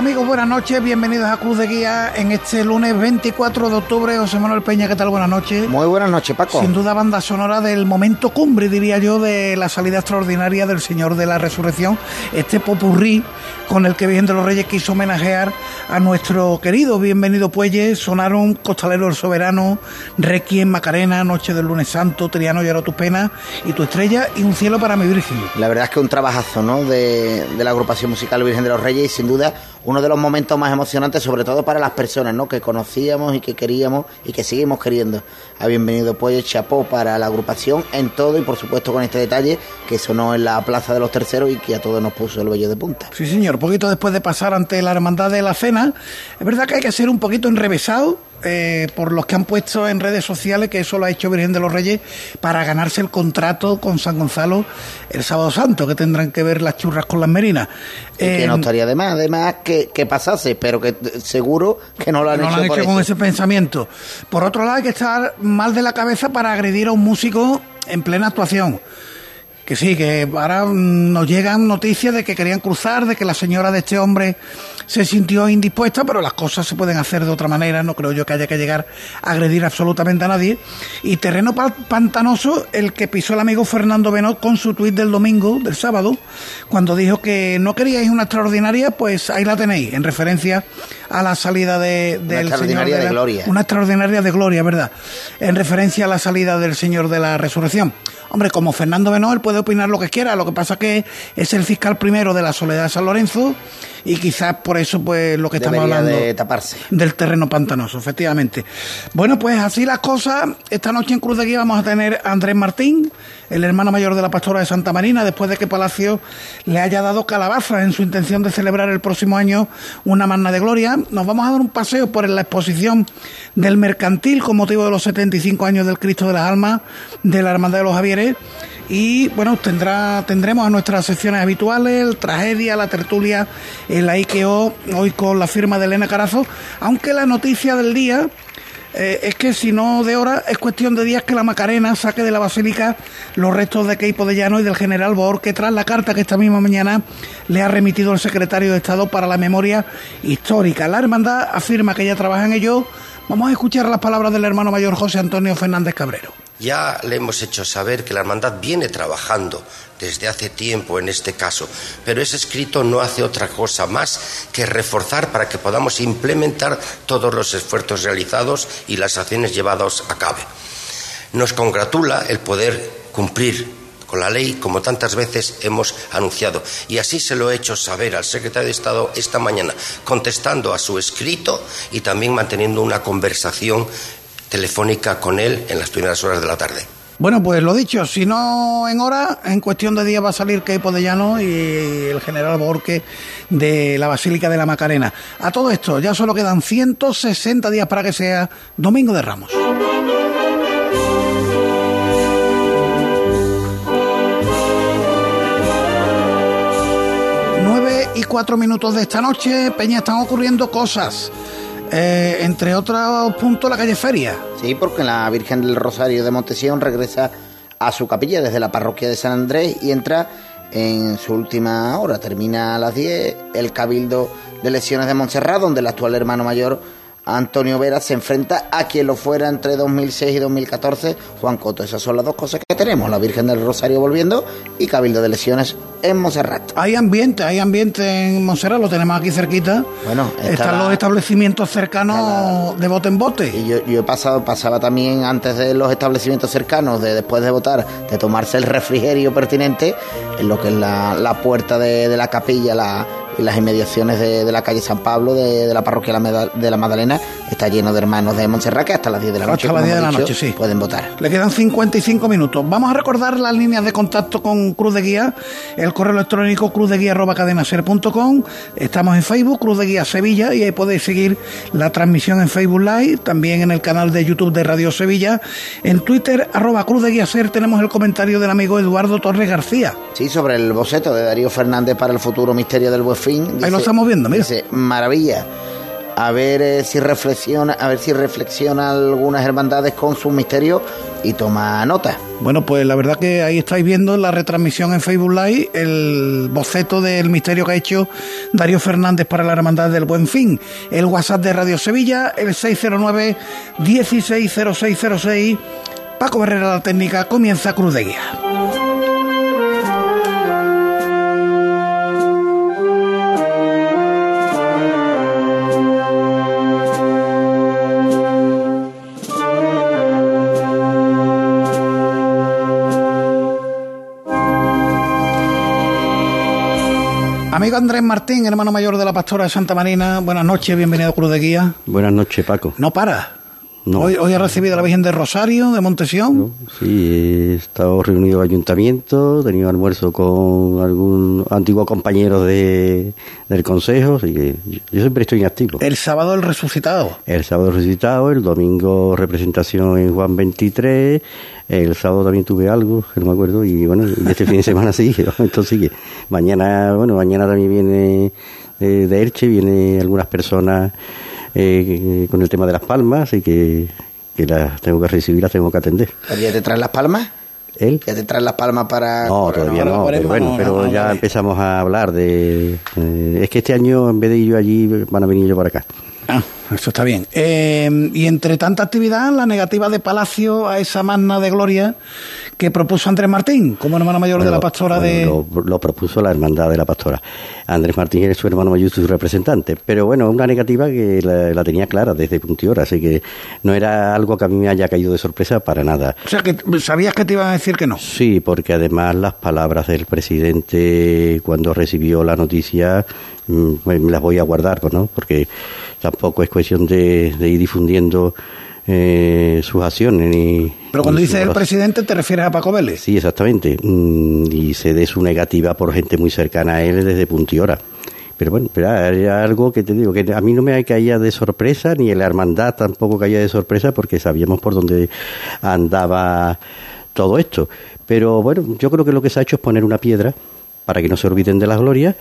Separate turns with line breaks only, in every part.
Amigos? Buenas noches, bienvenidos a Cruz de Guía en este lunes 24 de octubre. José Manuel Peña, ¿qué tal? Buenas noches.
Muy buenas noches, Paco.
Sin duda, banda sonora del momento cumbre, diría yo, de la salida extraordinaria del Señor de la Resurrección. Este popurrí con el que Virgen de los Reyes quiso homenajear a nuestro querido bienvenido Puelle. Sonaron Costalero el Soberano, Requiem, Macarena, Noche del Lunes Santo, Triano lloró tu pena y tu estrella y un cielo para mi Virgen.
La verdad es que un trabajazo, ¿no? De, de la agrupación musical Virgen de los Reyes y sin duda uno de los momentos más emocionantes, sobre todo para las personas ¿no? que conocíamos y que queríamos y que seguimos queriendo. Ha bienvenido pues chapó para la agrupación en todo y por supuesto con este detalle que sonó en la Plaza de los Terceros y que a todos nos puso el vello de punta.
Sí, señor, poquito después de pasar ante la Hermandad de la Cena, es verdad que hay que ser un poquito enrevesado eh, por los que han puesto en redes sociales que eso lo ha hecho Virgen de los Reyes para ganarse el contrato con San Gonzalo el sábado santo, que tendrán que ver las churras con las merinas.
que no eh, estaría de más, además que, que, pasase, pero que seguro que no lo han hecho,
con ese pensamiento. Por otro lado, hay que estar mal de la cabeza para agredir a un músico en plena actuación que sí, que ahora nos llegan noticias de que querían cruzar, de que la señora de este hombre se sintió indispuesta, pero las cosas se pueden hacer de otra manera, no creo yo que haya que llegar a agredir absolutamente a nadie. Y terreno pantanoso, el que pisó el amigo Fernando Benot con su tuit del domingo, del sábado, cuando dijo que no queríais una extraordinaria, pues ahí la tenéis, en referencia a la salida de, del una
extraordinaria
de,
gloria.
Una extraordinaria de gloria, ¿verdad? En referencia a la salida del Señor de la Resurrección. Hombre, como Fernando Benot, él puede opinar lo que quiera, lo que pasa que es el fiscal primero de la Soledad de San Lorenzo y quizás por eso pues lo que estamos hablando
de taparse.
del terreno pantanoso, efectivamente. Bueno, pues así las cosas, esta noche en Cruz de Guía vamos a tener a Andrés Martín, el hermano mayor de la pastora de Santa Marina, después de que Palacio le haya dado calabaza en su intención de celebrar el próximo año una magna de gloria. Nos vamos a dar un paseo por la exposición del mercantil con motivo de los 75 años del Cristo de las Almas de la Hermandad de los Javieres y bueno, tendrá, tendremos a nuestras secciones habituales, tragedia, la tertulia, el IKO, hoy con la firma de Elena Carazo, aunque la noticia del día eh, es que si no de hora, es cuestión de días que la Macarena saque de la basílica los restos de Keipo de Llano y del general Bohr, que tras la carta que esta misma mañana le ha remitido el secretario de Estado para la Memoria Histórica. La hermandad afirma que ya trabaja en ello. Vamos a escuchar las palabras del hermano mayor José Antonio Fernández Cabrero.
Ya le hemos hecho saber que la hermandad viene trabajando desde hace tiempo en este caso, pero ese escrito no hace otra cosa más que reforzar para que podamos implementar todos los esfuerzos realizados y las acciones llevadas a cabo. Nos congratula el poder cumplir con la ley como tantas veces hemos anunciado. Y así se lo he hecho saber al secretario de Estado esta mañana, contestando a su escrito y también manteniendo una conversación telefónica con él en las primeras horas de la tarde.
Bueno, pues lo dicho, si no en hora, en cuestión de días va a salir Keipo de Llano y el general Borque de la Basílica de la Macarena. A todo esto, ya solo quedan 160 días para que sea Domingo de Ramos. Nueve y cuatro minutos de esta noche, Peña, están ocurriendo cosas. Eh, entre otros puntos, la calle Feria.
Sí, porque la Virgen del Rosario de Montesión regresa a su capilla desde la parroquia de San Andrés y entra en su última hora. Termina a las 10 el Cabildo de Lesiones de Montserrat, donde el actual hermano mayor Antonio Vera se enfrenta a quien lo fuera entre 2006 y 2014, Juan Coto. Esas son las dos cosas que tenemos, la Virgen del Rosario volviendo y Cabildo de Lesiones en Monserrat.
Hay ambiente, hay ambiente en Monserrat, lo tenemos aquí cerquita.
Bueno,
están los establecimientos cercanos de bote en bote.
Y yo, yo, he pasado, pasaba también antes de los establecimientos cercanos, de después de votar, de tomarse el refrigerio pertinente, en lo que es la, la puerta de, de la capilla, la y las inmediaciones de, la calle San Pablo, de, la parroquia de la Magdalena, está lleno de hermanos de Montserrat que hasta las 10 de la noche,
hasta las 10 de la noche sí.
pueden votar.
Le quedan 55 minutos. Vamos a recordar las líneas de contacto con Cruz de Guía, el correo electrónico cruzdeguía.cadenaser.com. Estamos en Facebook, Cruz de Guía Sevilla, y ahí podéis seguir la transmisión en Facebook Live, también en el canal de YouTube de Radio Sevilla. En Twitter, arroba Cruz de Guía Ser, tenemos el comentario del amigo Eduardo Torres García.
Sí, sobre el boceto de Darío Fernández para el futuro misterio del
Ahí lo estamos viendo, mira.
Dice, maravilla. A ver eh, si reflexiona, a ver si reflexiona algunas hermandades con sus misterios y toma nota.
Bueno, pues la verdad que ahí estáis viendo en la retransmisión en Facebook Live el boceto del misterio que ha hecho Darío Fernández para la Hermandad del Buen Fin. El WhatsApp de Radio Sevilla, el 609 160606. Paco Herrera la técnica comienza Cruz de Guía. Amigo Andrés Martín, hermano mayor de la pastora de Santa Marina, buenas noches, bienvenido a Cruz de Guía.
Buenas noches, Paco.
No para. Hoy, hoy ha recibido a la Virgen de Rosario, de Montesión.
sí, he estado reunido en ayuntamiento, he tenido almuerzo con algún antiguo compañero de, del consejo, así que yo siempre estoy inactivo.
El sábado el resucitado.
El sábado resucitado, el domingo representación en Juan 23, el sábado también tuve algo, que no me acuerdo, y bueno, este fin de semana sí, entonces sigue. Mañana, bueno, mañana también viene de, de Elche, viene algunas personas eh, con el tema de las palmas y que, que las tengo que recibir, las tengo que atender.
¿Ya te traen las palmas?
¿Él?
¿Ya te traen las palmas para...?
No, todavía no, pero bueno, pero ya empezamos a hablar de... Eh, es que este año, en vez de ir yo allí, van a venir yo para acá.
Ah, eso está bien. Eh, y entre tanta actividad, la negativa de Palacio a esa magna de gloria que propuso Andrés Martín como hermano mayor de la pastora de...
Lo, propuso la hermandad de la pastora. Andrés Martín es su hermano mayor y su representante. Pero bueno, una negativa que la, tenía clara desde Puntiora, así que no era algo que a mí me haya caído de sorpresa para nada.
O sea, que sabías que te iban a decir que no.
Sí, porque además las palabras del presidente cuando recibió la noticia mm, me las voy a guardar, ¿no? Porque tampoco es cuestión de, ir difundiendo eh, sus acciones. Ni,
Pero cuando dices el presidente, ¿te refieres a Paco Vélez?
Sí, exactamente. Mm, y se dé su negativa por gente muy cercana a él desde Puntiora. Pero bueno, hay algo que te digo, que a mí no me caía de sorpresa, ni la hermandad tampoco caía de sorpresa, porque sabíamos por dónde andaba todo esto. Pero bueno, yo creo que lo que se ha hecho es poner una piedra para que no se olviden de la gloria,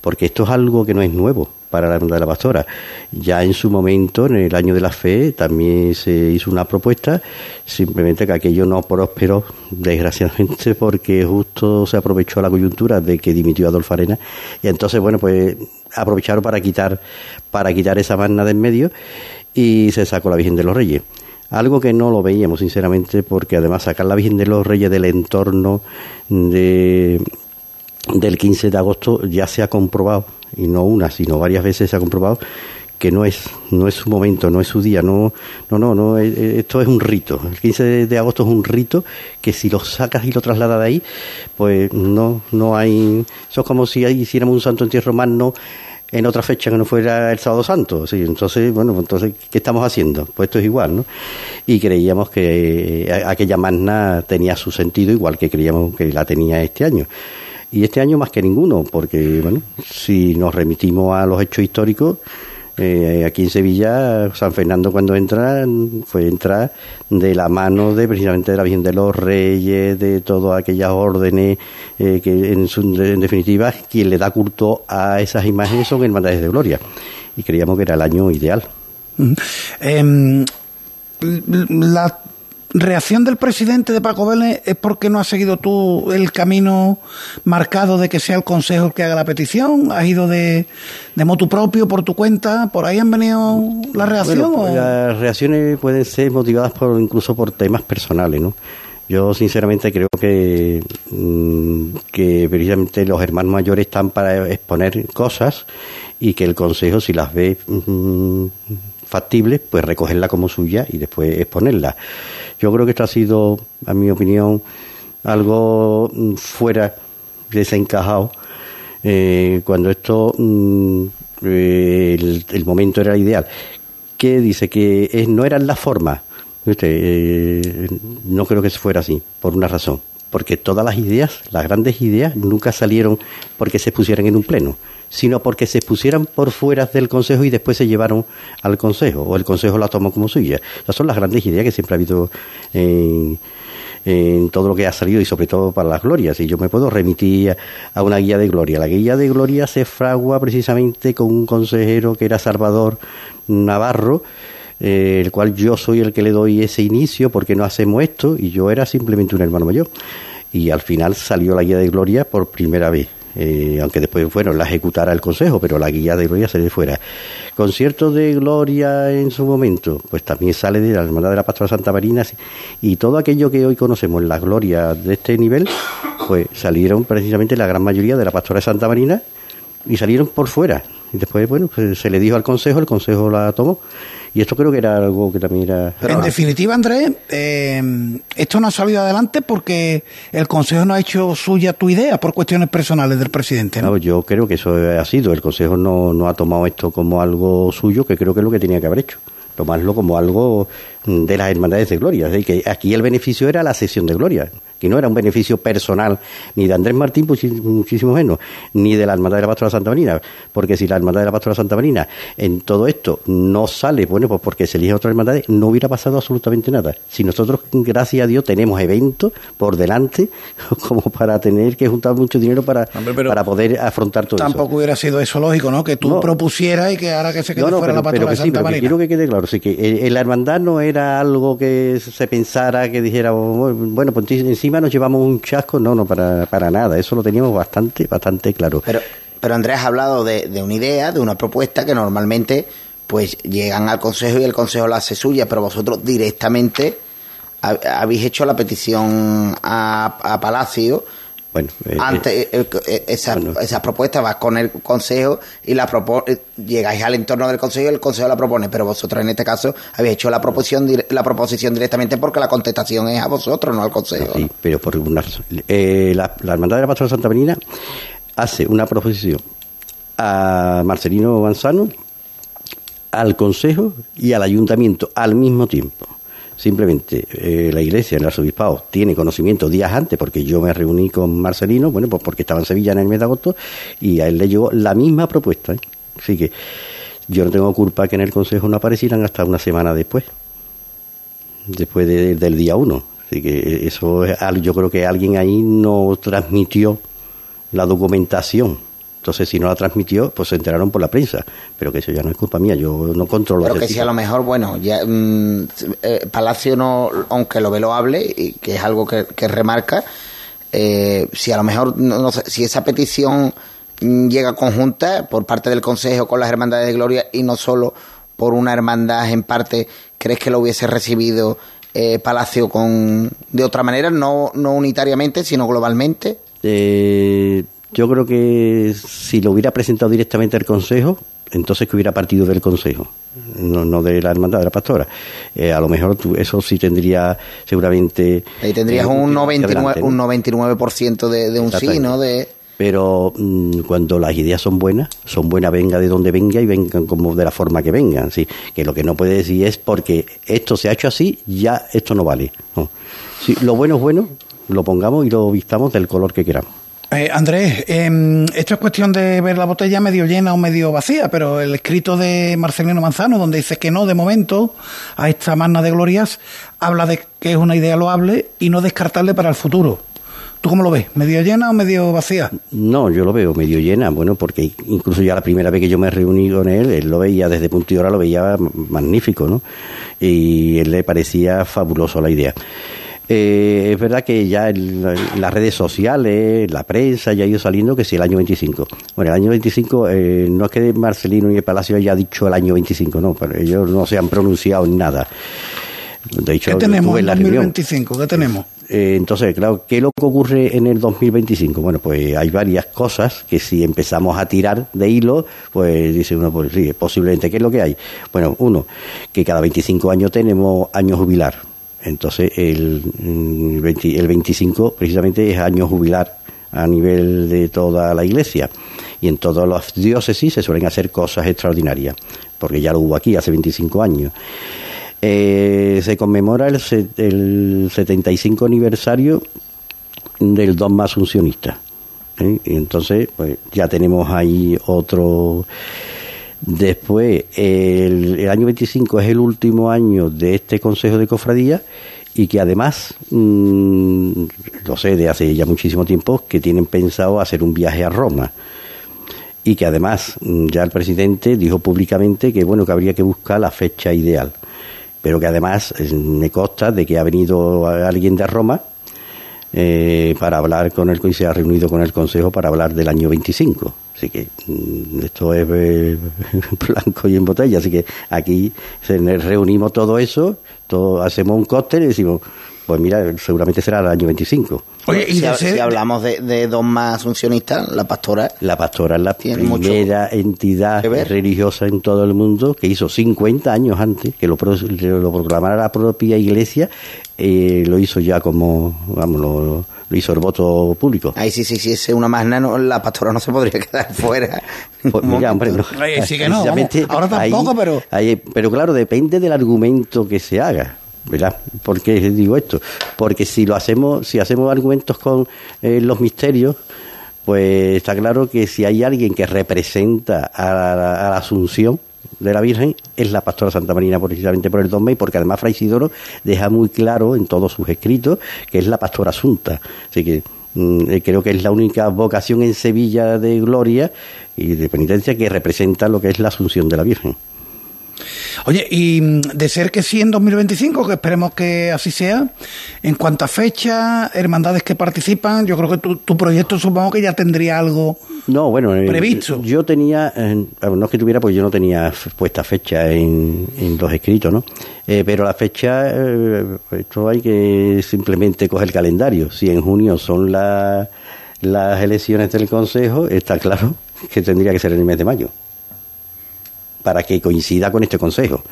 porque esto es algo que no es nuevo para la Hermandad de la Pastora. Ya en su momento, en el año de la fe, también se hizo una propuesta, simplemente que aquello no prosperó, desgraciadamente, porque justo se aprovechó la coyuntura de que dimitió Adolfo Arena, y entonces, bueno, pues aprovecharon para quitar, para quitar esa magna de en medio y se sacó la Virgen de los Reyes. Algo que no lo veíamos, sinceramente, porque además sacar la Virgen de los Reyes del entorno de del 15 de agosto ya se ha comprobado, y no una, sino varias veces se ha comprobado, que no es, no es su momento, no es su día, no, no, no, no, eh, eh, esto es un rito. El 15 de agosto es un rito que si lo sacas y lo trasladas de ahí, pues no, no hay, eso es como si hiciéramos un santo entierro magno en otra fecha que no fuera el sábado santo, sí, entonces, bueno, entonces, ¿qué estamos haciendo? Pues esto es igual, ¿no? Y creíamos que eh, aquella magna tenía su sentido, igual que creíamos que la tenía este año y este año más que ninguno, porque bueno, si nos remitimos a los hechos históricos, eh, aquí en Sevilla, San Fernando cuando entra, fue entrar de la mano de precisamente de la Virgen de los Reyes, de todas aquellas órdenes, eh, que en, en, definitiva quien le da culto a esas imágenes son hermandades de gloria. Y creíamos que era el año ideal.
Em, la reacción del presidente de Paco Vélez es porque no has seguido tú el camino marcado de que sea el Consejo el que haga la petición, has ido de, de motu propio, por tu cuenta, por ahí han venido las reacciones.
Pues las reacciones pueden ser motivadas por incluso por temas personales, ¿no? Yo sinceramente creo que, mm, que precisamente los hermanos mayores están para exponer cosas y que el Consejo, si las ve mm, pues recogerla como suya y después exponerla. Yo creo que esto ha sido, a mi opinión, algo mm, fuera desencajado. Eh, cuando esto, eh, el, momento era ideal. Que dice que no eran las formas eh, no creo que fuera así, por una razón. Porque todas las ideas, las grandes ideas, nunca salieron porque se pusieran en un pleno, sino porque se pusieran por fuera del Consejo y después se llevaron al Consejo, o el Consejo la tomó como suya. Esas son las grandes ideas que siempre ha habido en, en todo lo que ha salido y sobre todo para las glorias. Y yo me puedo remitir a una guía de gloria. La guía de gloria se fragua precisamente con un consejero que era Salvador Navarro, eh, el cual yo soy el que le doy ese inicio porque no hacemos esto y yo era simplemente un hermano mayor. Y al final salió la guía de gloria por primera vez. Eh, aunque después, bueno, la ejecutara el Consejo, pero la guía de gloria sale de fuera. Concierto de gloria en su momento, pues también sale de la Hermandad de la Pastora Santa Marina y todo aquello que hoy conocemos, la gloria de este nivel, pues salieron precisamente la gran mayoría de la Pastora de Santa Marina y salieron por fuera. Y después, bueno, pues se le dijo al Consejo, el Consejo la tomó. Y esto creo que era algo que también era...
Pero en definitiva, Andrés, eh, esto no ha salido adelante porque el Consejo no ha hecho suya tu idea por cuestiones personales del presidente.
¿no? yo creo que eso ha sido. El Consejo no, no ha tomado esto como algo suyo, que creo que es lo que tenía que haber hecho tomarlo como algo de las hermandades de gloria. Es que aquí el beneficio era la sesión de gloria que no era un beneficio personal ni de Andrés Martín, pues, muchísimo menos, ni de la Hermandad de la Pastora Santa Marina, porque si la Hermandad de la Pastora Santa Marina en todo esto no sale, bueno, pues porque se elige otra hermandad, no hubiera pasado absolutamente nada. Si nosotros, gracias a Dios, tenemos eventos por delante como para tener que juntar mucho dinero para, para poder afrontar todo
tampoco
eso.
Tampoco hubiera sido eso lógico, ¿no? Que tú propusieras y que ahora que se quede fuera la Pastora Santa Marina.
quiero que quede claro, sí, que eh, la hermandad no era algo que se pensara, que dijera, bueno, pues encima nos llevamos un chasco, no, no, para, para nada, eso lo teníamos bastante, bastante claro.
Pero, pero Andrés ha hablado de, de una idea, de una propuesta que normalmente pues llegan al Consejo y el Consejo la hace suya, pero vosotros directamente habéis hecho la petición a Palacio bueno, eh, Antes, eh, eh, esa, esa, propuesta va con el Consejo y la llegáis al entorno del Consejo y el Consejo la propone, pero vosotros en este caso habéis hecho la proposición, la proposición directamente porque la contestación es a vosotros, no al Consejo.
Sí, pero por una la, la, Hermandad de la Pastora Santa Benina hace una proposición a Marcelino Manzano, al Consejo y al Ayuntamiento al mismo tiempo. Simplemente eh, la iglesia, el arzobispado, tiene conocimiento días antes, porque yo me reuní con Marcelino, bueno, pues porque estaba en Sevilla en el mes de agosto, y a él le llegó la misma propuesta. ¿eh? Así que yo no tengo culpa que en el Consejo no aparecieran hasta una semana después, después del día uno. Así que eso yo creo que alguien ahí no transmitió la documentación entonces, si no la transmitió, pues se enteraron por la prensa. Pero que eso ya no es culpa mía, yo no controlo.
Pero que si a lo mejor, bueno, ya mm, eh, Palacio no, aunque lo ve lo hable, y que es algo que, remarca, eh, si a lo mejor, no, sé, si esa petición mm, llega conjunta por parte del Consejo con las Hermandades de Gloria y no solo por una hermandad en parte, ¿crees que lo hubiese recibido eh, Palacio con de otra manera, no, no unitariamente, sino globalmente?
Eh, yo creo que si lo hubiera presentado directamente al Consejo, entonces que hubiera partido del Consejo, no, de la Hermandad de la Pastora. Eh, a lo mejor eso sí tendría seguramente...
Ahí tendrías un 99%, un 99 de, de un sí, ¿no? De...
Pero mm, cuando las ideas son buenas, son buenas venga de donde venga y vengan como de la forma que vengan. ¿sí? Que lo que no puede decir es porque esto se ha hecho así, ya esto no vale. No. Lo bueno es bueno, lo pongamos y lo vistamos del color que queramos.
Eh, Andrés, eh, esto es cuestión de ver la botella medio llena o medio vacía, pero el escrito de Marcelino Manzano, donde dice que no de momento a esta magna de glorias, habla de que es una idea loable y no descartable para el futuro. ¿Tú cómo lo ves? ¿Medio llena o medio vacía?
No, yo lo veo medio llena, bueno, porque incluso ya la primera vez que yo me reuní con él, él lo veía desde punto y hora, lo veía magnífico, ¿no? Y él le parecía fabuloso la idea. Eh, es verdad que ya en, las redes sociales, la prensa ya ha ido saliendo que si el año 25. Bueno, el año 25 eh, no es que Marcelino y el Palacio haya dicho el año 25, no, pero ellos no se han pronunciado en nada.
De hecho, ¿Qué tenemos en 2025? ¿Qué tenemos?
Eh, entonces, claro, ¿qué es lo que ocurre en el 2025? Bueno, pues hay varias cosas que si empezamos a tirar de hilo, pues dice uno, pues sí, posiblemente, ¿qué es lo que hay? Bueno, uno, que cada 25 años tenemos año jubilar entonces, el, mm, el 25 precisamente es año jubilar a nivel de toda la iglesia. Y en todas las diócesis se suelen hacer cosas extraordinarias, porque ya lo hubo aquí hace 25 años. Eh, se conmemora el, el 75 aniversario del dogma asuncionista. ¿eh? Entonces, pues ya tenemos ahí otro Después, el, año 25 es el último año de este Consejo de Cofradía y que además, mmm, lo sé de hace ya muchísimo tiempo, que tienen pensado hacer un viaje a Roma. Y que además mm, ya el presidente dijo públicamente que bueno que habría que buscar la fecha ideal. Pero que además me consta de que ha venido alguien de Roma eh, para hablar con él y se ha reunido con el Consejo para hablar del año 25. Así que mm, esto es eh, blanco y en botella. Así que aquí reunimos todo eso, todo, hacemos un cóctel y decimos, pues mira, seguramente será el año 25.
Oye, y si, hablamos de, de, dos más asuncionistas, la pastora.
La pastora es la primera entidad religiosa en todo el mundo que hizo 50 años antes que lo, lo proclamara la propia iglesia, eh, lo hizo ya como, vamos, lo, hizo el voto público.
Ay, sí, sí, sí, es una más nano, la pastora no se podría quedar fuera.
Pues mira, hombre, no.
sí que no, ahora tampoco, pero...
pero claro, depende del argumento que se haga. ¿verdad? ¿Por qué digo esto? Porque si lo hacemos, si hacemos argumentos con eh, los misterios, pues está claro que si hay alguien que representa a la, Asunción de la Virgen, es la pastora Santa Marina precisamente por el Don y porque además Fray Isidoro deja muy claro en todos sus escritos que es la pastora asunta. Así que mm, eh, creo que es la única vocación en Sevilla de gloria y de penitencia que representa lo que es la Asunción de la Virgen.
Oye, y mm, de ser que sí en 2025, que esperemos que así sea, en cuanto a fecha, hermandades que participan, yo creo que tu, proyecto supongo que ya tendría algo no, bueno, eh, previsto.
yo tenía, no es que tuviera, pues yo no tenía puesta fecha en, los escritos, ¿no? Eh, pero la fecha, eh, esto hay que simplemente coger el calendario. Si en junio son las elecciones del Consejo, está claro que tendría que ser en el mes de mayo para que coincida con este consejo.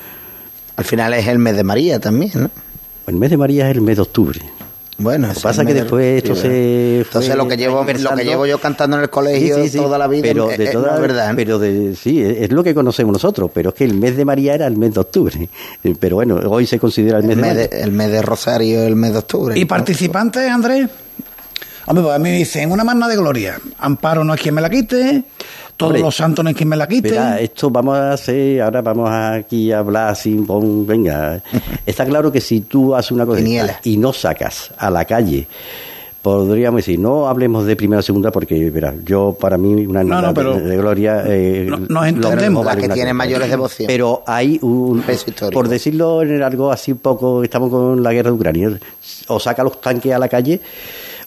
Al final es el mes de María también, ¿no?
El mes de María es el mes de octubre.
Bueno,
lo que pasa es que después esto se.
Entonces, lo que, llevo, lo que llevo yo cantando en el colegio toda la vida
pero de toda, verdad. Pero de, sí, es lo que conocemos nosotros, pero es que el mes de María era el mes de octubre. Pero bueno, hoy se considera el mes, de,
El mes de Rosario, el mes de octubre.
¿Y participantes, Andrés? Hombre, pues a mí me dicen una magna de gloria. Amparo no es quien me la quite. Todos los santos no es quien me la quite.
esto vamos a hacer, ahora vamos aquí a hablar sin pon, venga. Está claro que si tú haces una cosa y no sacas a la calle podríamos decir, no hablemos de primera o segunda porque, verá, yo para mí una
no,
de, gloria...
Eh, nos entendemos.
La que tiene mayores devociones.
Pero hay un... Por decirlo en algo así un poco, estamos con la guerra de Ucrania, o saca los tanques a la calle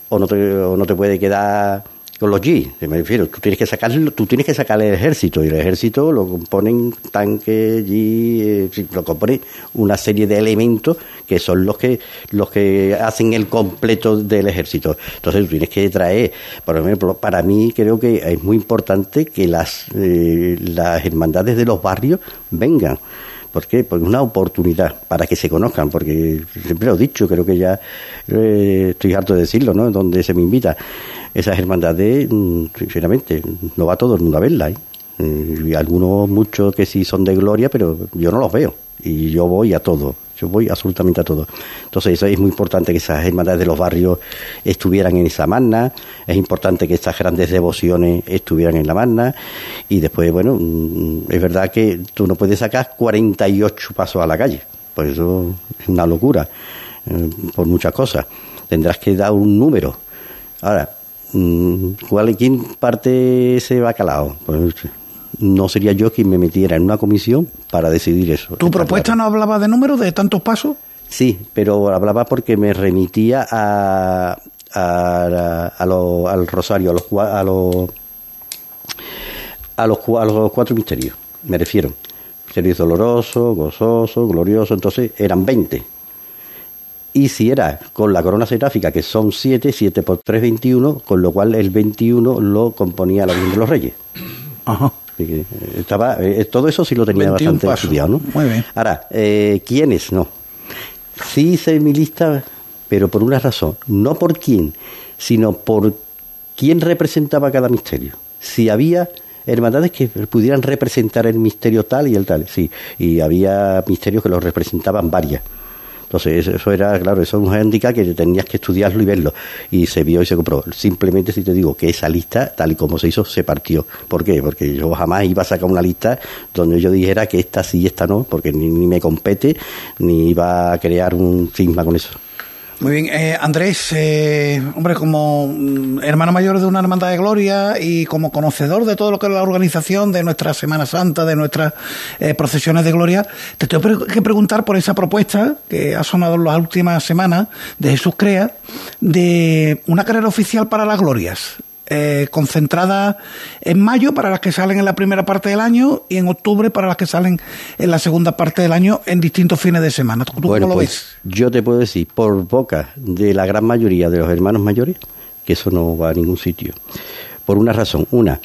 o no te, o no te puede quedar con los G, me refiero, tú tienes que sacar, tú tienes que sacar el ejército y el ejército lo componen tanques, G, eh, lo compone una serie de elementos que son los que los que hacen el completo del ejército. Entonces tú tienes que traer, por ejemplo, para mí creo que es muy importante que las eh, las hermandades de los barrios vengan. ¿Por qué? Porque es una oportunidad para que se conozcan, porque siempre lo he dicho, creo que ya eh, estoy harto de decirlo, ¿no? Donde se me invita esas hermandades, mm, sinceramente, no va todo el mundo a verla. ¿eh? Y algunos, muchos que sí son de gloria, pero yo no los veo. Y yo voy a todo, yo voy absolutamente a todo. Entonces, eso es muy importante que esas hermandades de los barrios estuvieran en esa magna, es importante que estas grandes devociones estuvieran en la magna. Y después, bueno, mm, es verdad que tú no puedes sacar 48 pasos a la calle, pues eso es una locura, eh, por muchas cosas. Tendrás que dar un número Ahora, mm, ¿cuál, ¿quién parte ese bacalao? Pues no sería yo quien me metiera en una comisión para decidir eso.
¿Tu propuesta no hablaba de números, de tantos pasos?
Sí, pero hablaba porque me remitía a, a, al rosario, a los, a los a los, a los cuatro misterios, me refiero. Misterio doloroso, gozoso, glorioso, entonces eran 20. Y si era con la corona seráfica, que son 7, 7 por 3, 21, con lo cual el 21 lo componía la Virgen de los Reyes. Ajá. Eh, estaba, eh, todo eso sí lo tenía bastante estudiado, ¿no?
Muy bien.
Ahora, eh, ¿quiénes? No. Sí hice mi lista, pero por una razón. No por quién, sino por quién representaba cada misterio. Si había hermandades que pudieran representar el misterio tal y el tal, sí, y había misterios que los representaban varias. Entonces, eso era, claro, eso es un handicap que tenías que estudiarlo y verlo. Y se vio y se compró. Simplemente si te digo que esa lista, tal y como se hizo, se partió. ¿Por qué? Porque yo jamás iba a sacar una lista donde yo dijera que esta sí y esta no, porque ni, ni me compete, ni iba a crear un cisma con eso.
Muy bien, eh, Andrés, eh, hombre, como mm, hermano mayor de una hermandad de gloria y como conocedor de todo lo que es la organización de nuestra Semana Santa, de nuestras eh, procesiones de gloria, te tengo que preguntar por esa propuesta que ha sonado en las últimas semanas de Jesús Crea, de una carrera oficial para las glorias eh, concentrada en mayo para las que salen en la primera parte del año y en octubre para las que salen en la segunda parte del año en distintos fines de semana. ¿Tú cómo lo pues, ves?
Yo te puedo decir, por boca de la gran mayoría de los hermanos mayores, que eso no va a ningún sitio. Por una razón. Una,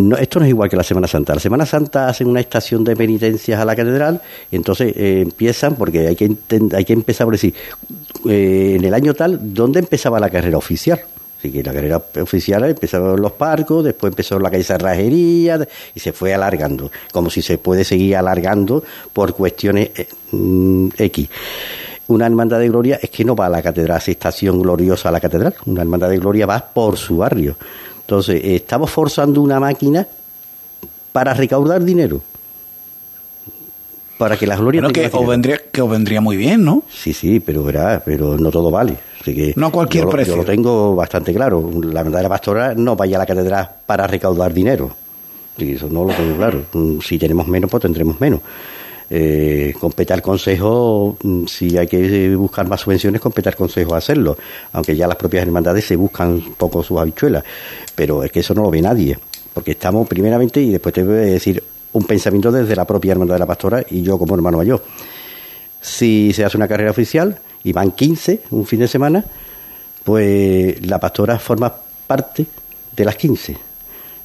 no, esto no es igual que la Semana Santa. La Semana Santa hacen una estación de penitencias a la catedral, y entonces eh, empiezan, porque hay que, hay que empezar por decir, eh, en el año tal, ¿dónde empezaba la carrera oficial? Así que la carrera oficial empezó en los parcos, después empezó la calle Cerrajería y se fue alargando, como si se puede seguir alargando por cuestiones eh, mm, X. Una hermandad de gloria es que no va a la catedral, hace estación gloriosa a la catedral. Una hermandad de gloria va por su barrio. Entonces, estamos forzando una máquina para recaudar dinero para que la gloria
que os vendría que os vendría muy bien no
sí sí pero verá pero no todo vale. Que
no a cualquier precio
yo lo tengo bastante claro. La verdadera pastora no vaya a la catedral para recaudar dinero. Y eso no lo tengo claro. Si tenemos menos pues tendremos menos. Eh, compete al Consejo, mm, si hay que buscar más subvenciones, compete al Consejo a hacerlo, aunque ya las propias hermandades se buscan un poco sus habichuelas, pero es que eso no lo ve nadie, porque estamos primeramente, y después te voy a decir un pensamiento desde la propia hermandad de la pastora y yo como hermano mayor. Si se hace una carrera oficial y van 15 un fin de semana, pues la pastora forma parte de las 15.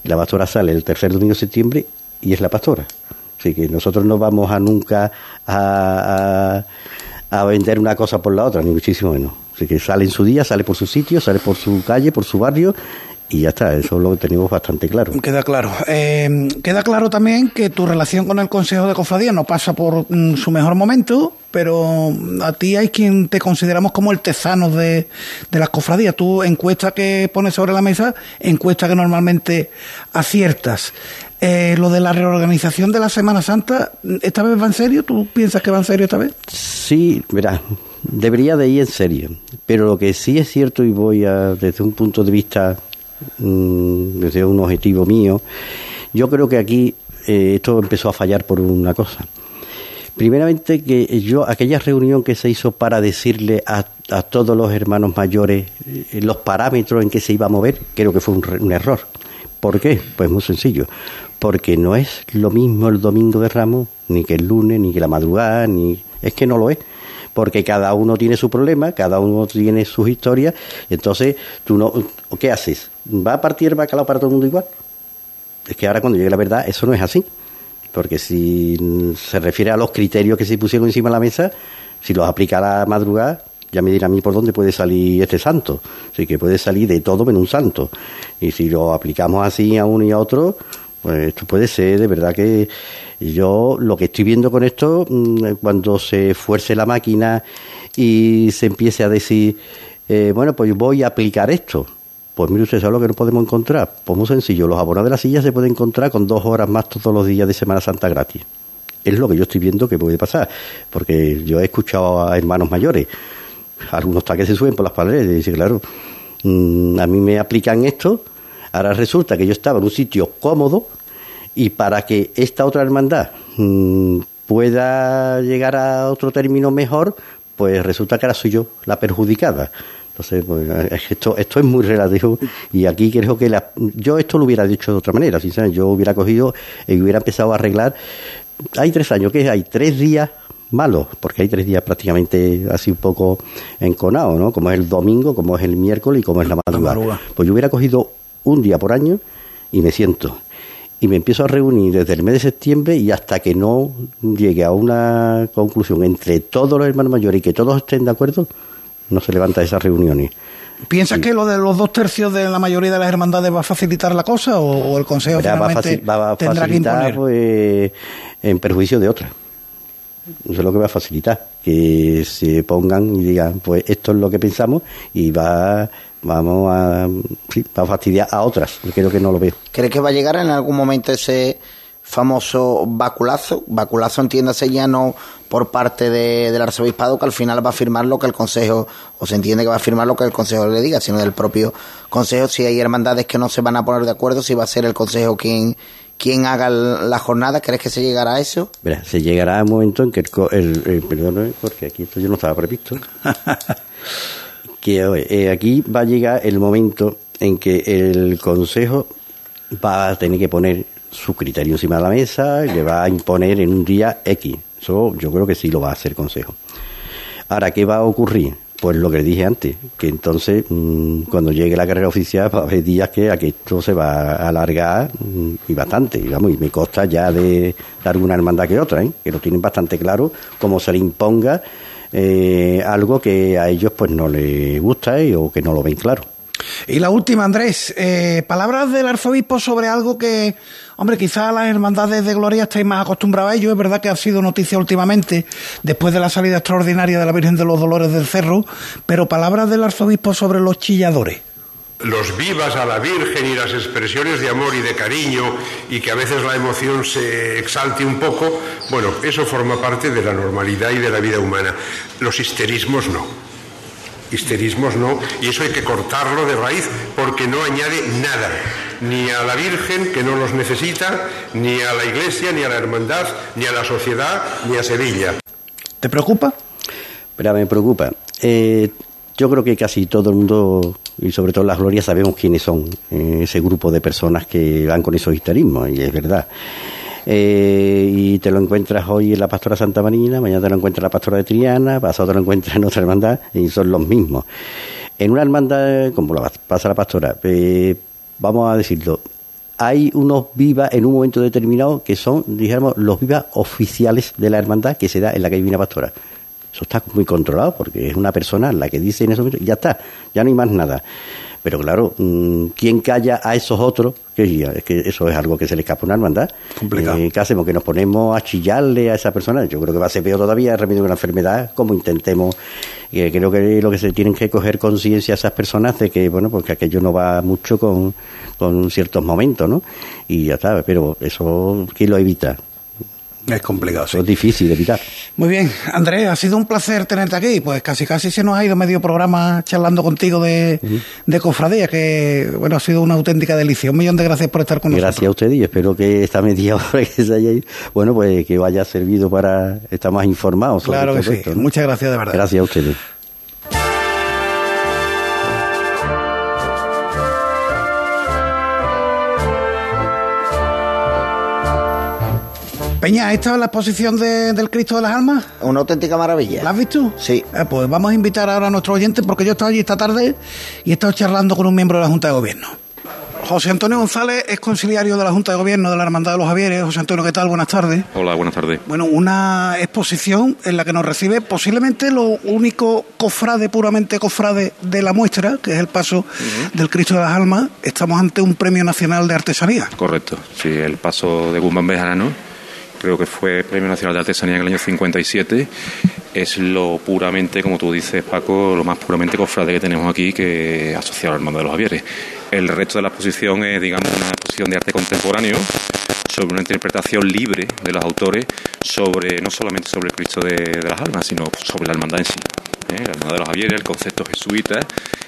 La pastora sale el tercer domingo de septiembre y es la pastora. Así que nosotros no vamos a nunca a, a, vender una cosa por la otra, ni muchísimo menos. Así que sale en su día, sale por su sitio, sale por su calle, por su barrio y ya está, eso lo tenemos bastante claro.
Queda claro. Eh, queda claro también que tu relación con el Consejo de Cofradía no pasa por mm, su mejor momento, pero a ti hay quien te consideramos como el tesano de, de las cofradías. Tú, encuesta que pones sobre la mesa, encuesta que normalmente aciertas. Eh, lo de la reorganización de la Semana Santa, ¿esta vez va en serio? ¿Tú piensas que va en serio esta vez?
Sí, verá, debería de ir en serio. Pero lo que sí es cierto, y voy a, desde un punto de vista Mm, desde un objetivo mío. Yo creo que aquí eh, esto empezó a fallar por una cosa. Primeramente que yo, aquella reunión que se hizo para decirle a, todos los hermanos mayores eh, los parámetros en que se iba a mover, creo que fue un, un, error. ¿Por qué? Pues muy sencillo. Porque no es lo mismo el domingo de Ramos, ni que el lunes, ni que la madrugada, ni... Es que no lo es porque cada uno tiene su problema, cada uno tiene sus historias, entonces tú no, ¿qué haces? ¿Va a partir el bacalao para todo el mundo igual? Es que ahora cuando llegue la verdad, eso no es así. Porque si se refiere a los criterios que se pusieron encima de la mesa, si los aplica a la madrugada, ya me dirá a mí por dónde puede salir este santo. Así que puede salir de todo menos un santo. Y si lo aplicamos así a uno y a otro, pues esto puede ser de verdad que yo lo que estoy viendo con esto, mm, cuando se fuerce la máquina y se empiece a decir, eh, bueno, pues voy a aplicar esto. Pues mire usted, ¿sabe lo que no podemos encontrar? Pues muy sencillo, los abonados de la silla se pueden encontrar con dos horas más todos los días de Semana Santa gratis. Es lo que yo estoy viendo que puede pasar, porque yo he escuchado a hermanos mayores, algunos que se suben por las paredes y dicen, claro, mm, a mí me aplican esto, ahora resulta que yo estaba en un sitio cómodo y para que esta otra hermandad mm, pueda llegar a otro término mejor, pues resulta que ahora soy yo la perjudicada. Entonces, pues, esto, esto es muy relativo y aquí creo que la, yo esto lo hubiera dicho de otra manera, sinceramente, yo hubiera cogido y hubiera empezado a arreglar. Hay tres años, que hay tres días malos, porque hay tres días prácticamente así un poco enconados, ¿no? Como es el domingo, como es el miércoles y como es la madrugada. Pues yo hubiera cogido un día por año y me siento y me empiezo a reunir desde el mes de septiembre y hasta que no llegue a una conclusión entre todos los hermanos mayores y que todos estén de acuerdo, no se levanta esas reuniones.
¿Piensas que lo de los dos tercios de la mayoría de las hermandades va a facilitar la cosa o, el Consejo finalmente
va a, facilitar pues, en perjuicio de otras? Eso es lo que va a facilitar, que se pongan y digan, pues esto es lo que pensamos y va vamos a, va a fastidiar a otras, creo que no lo veo.
¿Crees que va a llegar en algún momento ese famoso baculazo, baculazo entiéndase ya no por parte de, del arzobispado que al final va a firmar lo que el consejo, o se entiende que va a firmar lo que el consejo le diga, sino del propio consejo, si hay hermandades que no se van a poner de acuerdo, si va a ser el consejo quien, quien haga la jornada, ¿crees que se llegará a eso?
Mira, se llegará a un momento en que el, el, perdón, porque aquí esto yo no estaba previsto, que eh, aquí va a llegar el momento en que el consejo va a tener que poner su criterio encima de la mesa y le va a imponer en un día X. Eso yo creo que sí lo va a hacer el Consejo. Ahora, ¿qué va a ocurrir? Pues lo que dije antes, que entonces mm, cuando llegue la carrera oficial va a haber días que a que esto se va a alargar mm, y bastante, digamos, y me consta ya de, alguna hermandad que otra, ¿eh? que lo tienen bastante claro, como se le imponga eh, algo que a ellos pues no les gusta ¿eh? o que no lo ven claro.
Y la última, Andrés, eh, palabras del arzobispo sobre algo que, hombre, quizás las hermandades de Gloria estáis más acostumbrados a ello, es verdad que ha sido noticia últimamente, después de la salida extraordinaria de la Virgen de los Dolores del Cerro, pero palabras del arzobispo sobre los chilladores.
Los vivas a la Virgen y las expresiones de amor y de cariño y que a veces la emoción se exalte un poco, bueno, eso forma parte de la normalidad y de la vida humana. Los histerismos no histerismos no, y eso hay que cortarlo de raíz porque no añade nada, ni a la Virgen, que no los necesita, ni a la Iglesia, ni a la Hermandad, ni a la sociedad, ni a Sevilla.
¿Te preocupa?
Pero me preocupa. Eh, yo creo que casi todo el mundo, y sobre todo las glorias, sabemos quiénes son eh, ese grupo de personas que van con esos histerismos, y es verdad. Eh, y te lo encuentras hoy en la Pastora Santa Marina, mañana te lo encuentras en la Pastora de Triana, pasado te lo encuentras en otra hermandad y son los mismos. En una hermandad, como la pasa la Pastora, eh, vamos a decirlo, hay unos vivas en un momento determinado que son, digamos, los vivas oficiales de la hermandad que se da en la calle Divina Pastora. Eso está muy controlado porque es una persona la que dice en ese momento, ya está, ya no hay más nada. Pero claro, mm, ¿quién calla a esos otros? Que es que eso es algo que se le escapa a una hermandad.
Complicado.
Eh, ¿Qué hacemos? ¿Que nos ponemos a chillarle a esa persona? Yo creo que va a ser peor todavía, remedio de una enfermedad, como intentemos. Eh, creo que lo que se tienen que coger conciencia a esas personas de que, bueno, porque aquello no va mucho con, con ciertos momentos, ¿no? Y ya está, pero eso, ¿quién lo evita?
Es complicado,
sí. Es difícil de evitar.
Muy bien, Andrés, ha sido un placer tenerte aquí. Pues casi casi se nos ha ido medio programa charlando contigo de, de cofradía, que bueno, ha sido una auténtica delicia. Un millón de gracias por estar con
nosotros.
Gracias
a usted y espero que esta media hora que se haya ido, bueno, pues que vaya servido para estar más informados.
claro que sí. Muchas gracias de verdad.
Gracias a ustedes.
Peña, ¿esta es la exposición del Cristo de las Almas?
Una auténtica maravilla.
¿La has visto?
Sí.
Eh, pues vamos a invitar ahora a nuestro oyente porque yo he estado allí esta tarde y he estado charlando con un miembro de la Junta de Gobierno. José Antonio González es conciliario de la Junta de Gobierno de la Hermandad de los Javieres. José Antonio, ¿qué tal? Buenas tardes.
Hola, buenas tardes.
Bueno, una exposición en la que nos recibe posiblemente lo único cofrade, puramente cofrade de la muestra, que es el paso del Cristo de las Almas. Estamos ante un premio nacional de artesanía.
Correcto, sí, el paso de Guzmán Bejarano creo que fue Premio Nacional de Artesanía en el año 57, es lo puramente, como tú dices, Paco, lo más puramente cofrade que tenemos aquí que asociado al mando de los Javieres. El resto de la exposición es, digamos, una exposición de arte contemporáneo sobre una interpretación libre de los autores sobre no solamente sobre el Cristo de, las almas, sino sobre la hermandad en sí. ¿eh? La hermandad de los Javieres, el concepto jesuita,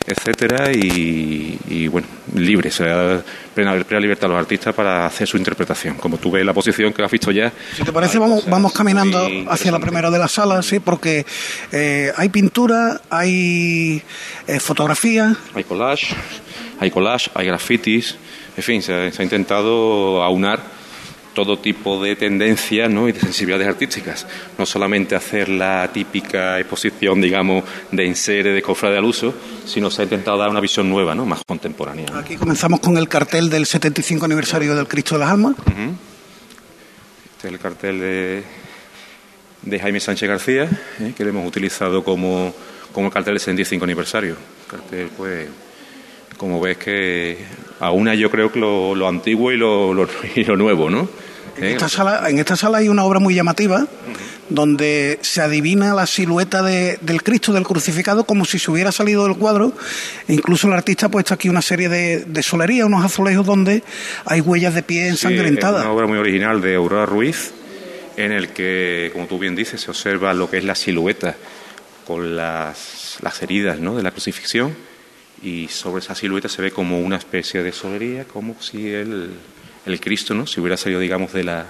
etcétera, y, bueno, libre, se le da plena, libertad a los artistas para hacer su interpretación. Como tú ves la posición que has visto ya.
Si te parece, vamos, vamos caminando hacia la primera de las salas, sí, porque eh, hay pintura, hay eh, fotografía.
Hay collage, hay collage, hay grafitis, en fin, se ha intentado aunar todo tipo de tendencias ¿no? y de sensibilidades artísticas. No solamente hacer la típica exposición, digamos, de enseres de cofrade al uso, sino se ha intentado dar una visión nueva, ¿no? más contemporánea.
Aquí comenzamos con el cartel del 75 aniversario del Cristo de las Almas.
Este es el cartel de, de Jaime Sánchez García, ¿eh? que lo hemos utilizado como, como cartel del 75 aniversario. cartel, pues, como ves que aúna yo creo que lo, antiguo y lo, y lo nuevo, ¿no?
En, esta sala, en esta sala hay una obra muy llamativa donde se adivina la silueta del Cristo del crucificado como si se hubiera salido del cuadro. E incluso el artista ha puesto aquí una serie de, de solería, unos azulejos donde hay huellas de pie ensangrentadas.
es una obra muy original de Aurora Ruiz, en el que, como tú bien dices, se observa lo que es la silueta con las, las heridas ¿no? de la crucifixión y sobre esa silueta se ve como una especie de solería, como si el el Cristo no si hubiera salido digamos de la,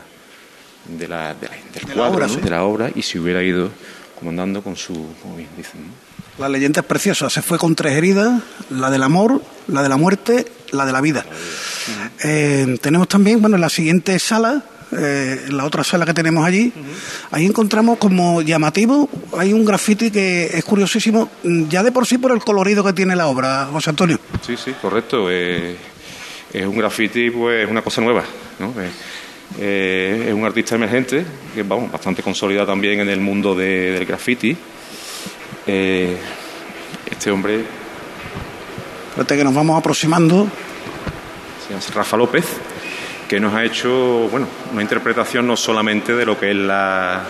de la, del cuadro de la obra y se hubiera ido comandando con su como bien dicen
la leyenda es preciosa. Se fue con tres heridas la del amor la de la muerte la de la vida. Eh, tenemos también bueno en la siguiente sala eh, en la otra sala que tenemos allí, ahí encontramos como llamativo, hay un grafiti que es curiosísimo, ya de por sí por el colorido que tiene la obra, José Antonio.
Sí, sí, correcto. Eh, es un graffiti, pues es una cosa nueva, ¿no? Eh, es un artista emergente, que vamos, bastante consolidado también en el mundo del graffiti. Eh, este hombre.
Espérate que nos vamos aproximando.
Se llama Rafa López, que nos ha hecho, bueno, una interpretación no solamente de lo que es la,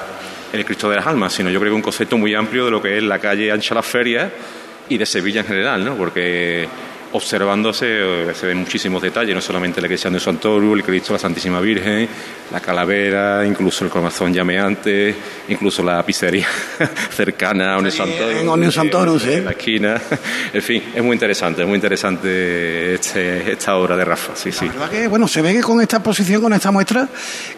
el Cristo de las Almas, sino yo creo que un concepto muy amplio de lo que es la calle Ancha la Feria y de Sevilla en general, ¿no? Porque observándose eh, se ven muchísimos detalles, no solamente la iglesia de Santorio, el Cristo, la Santísima Virgen, la calavera, incluso el corazón llameante, incluso la pizzería cercana a Onio
Santorio. En
La esquina. En fin, es muy interesante, es muy interesante este, esta obra de Rafa. Sí, sí.
verdad que, bueno, se ve que con esta exposición, con esta muestra,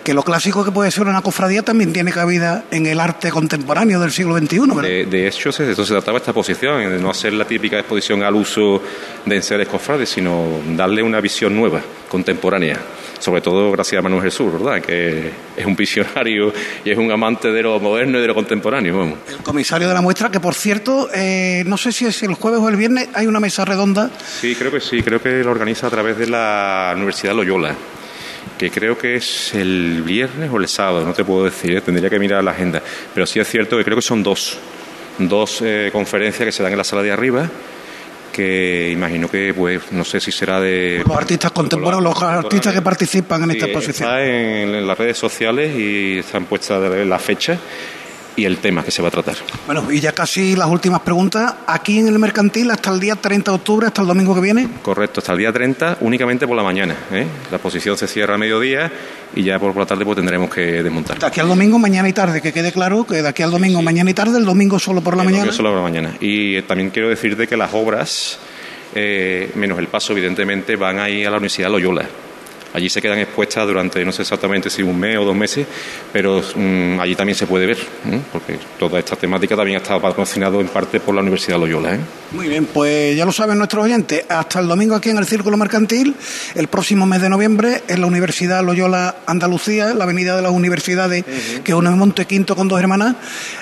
que lo clásico que puede ser una cofradía también tiene cabida en el arte contemporáneo del siglo XXI.
De, de, hecho, de eso se trataba esta exposición, de no hacer la típica exposición al uso de enseres cofrades, sino darle una visión nueva, contemporánea sobre todo gracias a Manuel Jesús, ¿verdad? Que es un visionario y es un amante de lo moderno y de lo contemporáneo.
El comisario de la muestra, que por cierto, eh, no sé si es el jueves o el viernes, hay una mesa redonda.
Sí, creo que sí, creo que lo organiza a través de la Universidad Loyola que creo que es el viernes o el sábado, no te puedo decir, ¿eh? tendría que mirar la agenda, pero sí es cierto que creo que son dos, dos eh, conferencias que se dan en la sala de arriba que imagino que, pues, no sé si será de...
Los artistas contemporáneos, los artistas que participan en esta exposición.
Está en, las redes sociales y están puestas la fecha y el tema que se va a tratar.
Bueno, y ya casi las últimas preguntas. Aquí en el mercantil hasta el día 30 de octubre, hasta el domingo que viene.
Correcto, hasta el día 30 únicamente por la mañana. ¿eh? La exposición se cierra a mediodía y ya por la tarde pues tendremos que desmontar.
De aquí al domingo, mañana y tarde, que quede claro que de aquí al domingo, mañana y tarde, el domingo solo por la mañana.
Domingo solo por la mañana. Y eh, también quiero decirte que las obras, eh, menos el paso, evidentemente, van a ir a la Universidad Loyola. Allí se quedan expuestas durante no sé exactamente si un mes o dos meses, pero mm, allí también se puede ver, porque toda esta temática también ha estado patrocinado en parte por la Universidad Loyola. ¿eh?
Muy bien, pues ya lo saben nuestros oyentes, hasta el domingo aquí en el Círculo Mercantil, el próximo mes de noviembre en la Universidad Loyola Andalucía, la Avenida de las Universidades, que es un Monte Quinto con dos hermanas,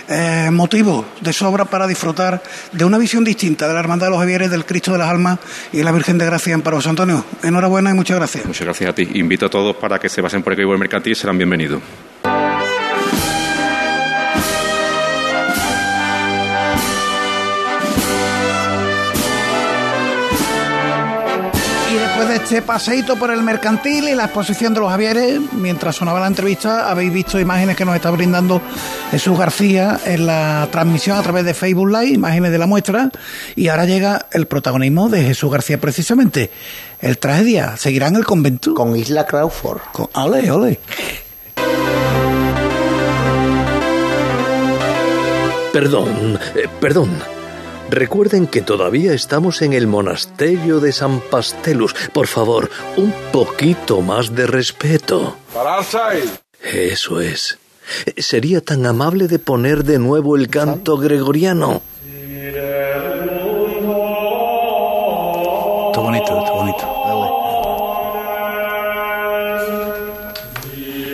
eh, motivo de sobra para disfrutar de una visión distinta de la Hermandad de los Javieres, del Cristo de las Almas y la Virgen de Gracia en Paro. Antonio, enhorabuena y muchas gracias.
Muchas gracias a Invito a todos para que se pasen por el mercantil y serán bienvenidos.
Este paseíto por el mercantil y la exposición de los Javieres, mientras sonaba la entrevista, habéis visto imágenes que nos está brindando Jesús García en la transmisión a través de Facebook Live, imágenes de la muestra, y ahora llega el protagonismo de Jesús García precisamente. El tragedia seguirá en el convento.
Con Isla Crawford.
Con, ole, ole.
Perdón, eh, perdón. Recuerden que todavía estamos en el monasterio de San Pastelus. Por favor, un poquito más de respeto. Eso es. ¿Sería tan amable de poner de nuevo el canto gregoriano?
Está bonito, está bonito.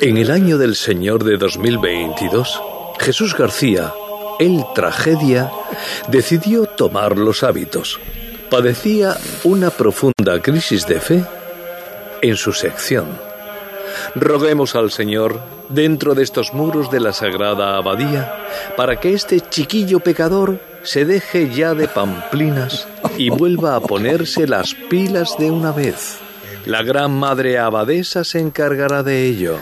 En el año del Señor de 2022, Jesús García, el tragedia, decidió tomar los hábitos. Padecía una profunda crisis de fe en su sección. Roguemos al Señor, dentro de estos muros de la Sagrada Abadía, para que este chiquillo pecador se deje ya de pamplinas y vuelva a ponerse las pilas de una vez. La gran madre abadesa se encargará de ello.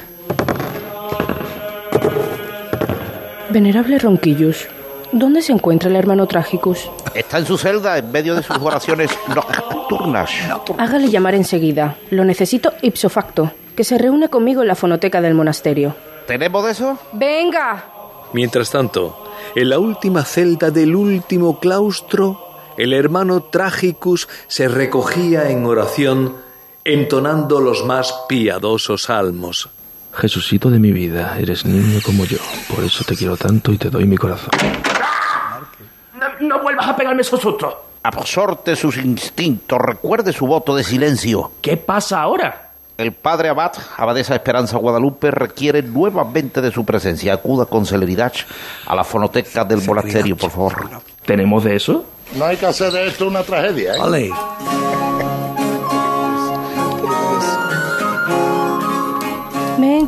Venerable Ronquillus, ¿dónde se encuentra el hermano Trágicus?
Está en su celda en medio de sus oraciones nocturnas.
Hágale llamar enseguida. Lo necesito ipso facto. Que se reúne conmigo en la fonoteca del monasterio.
¿Tenemos de eso?
¡Venga!
Mientras tanto, en la última celda del último claustro, el hermano Tragicus se recogía en oración, entonando los más piadosos salmos.
Jesucito de mi vida, eres niño como yo, por eso te quiero tanto y te doy mi corazón.
No, no vuelvas a pegarme esos sustos.
Absorte sus instintos, recuerde su voto de silencio.
¿Qué pasa ahora?
El padre Abad, Abadesa Esperanza Guadalupe, requiere nuevamente de su presencia. Acuda con celeridad a la fonoteca del monasterio, por favor.
¿Tenemos de eso?
No hay que hacer de esto una tragedia, ¿eh?
Ole.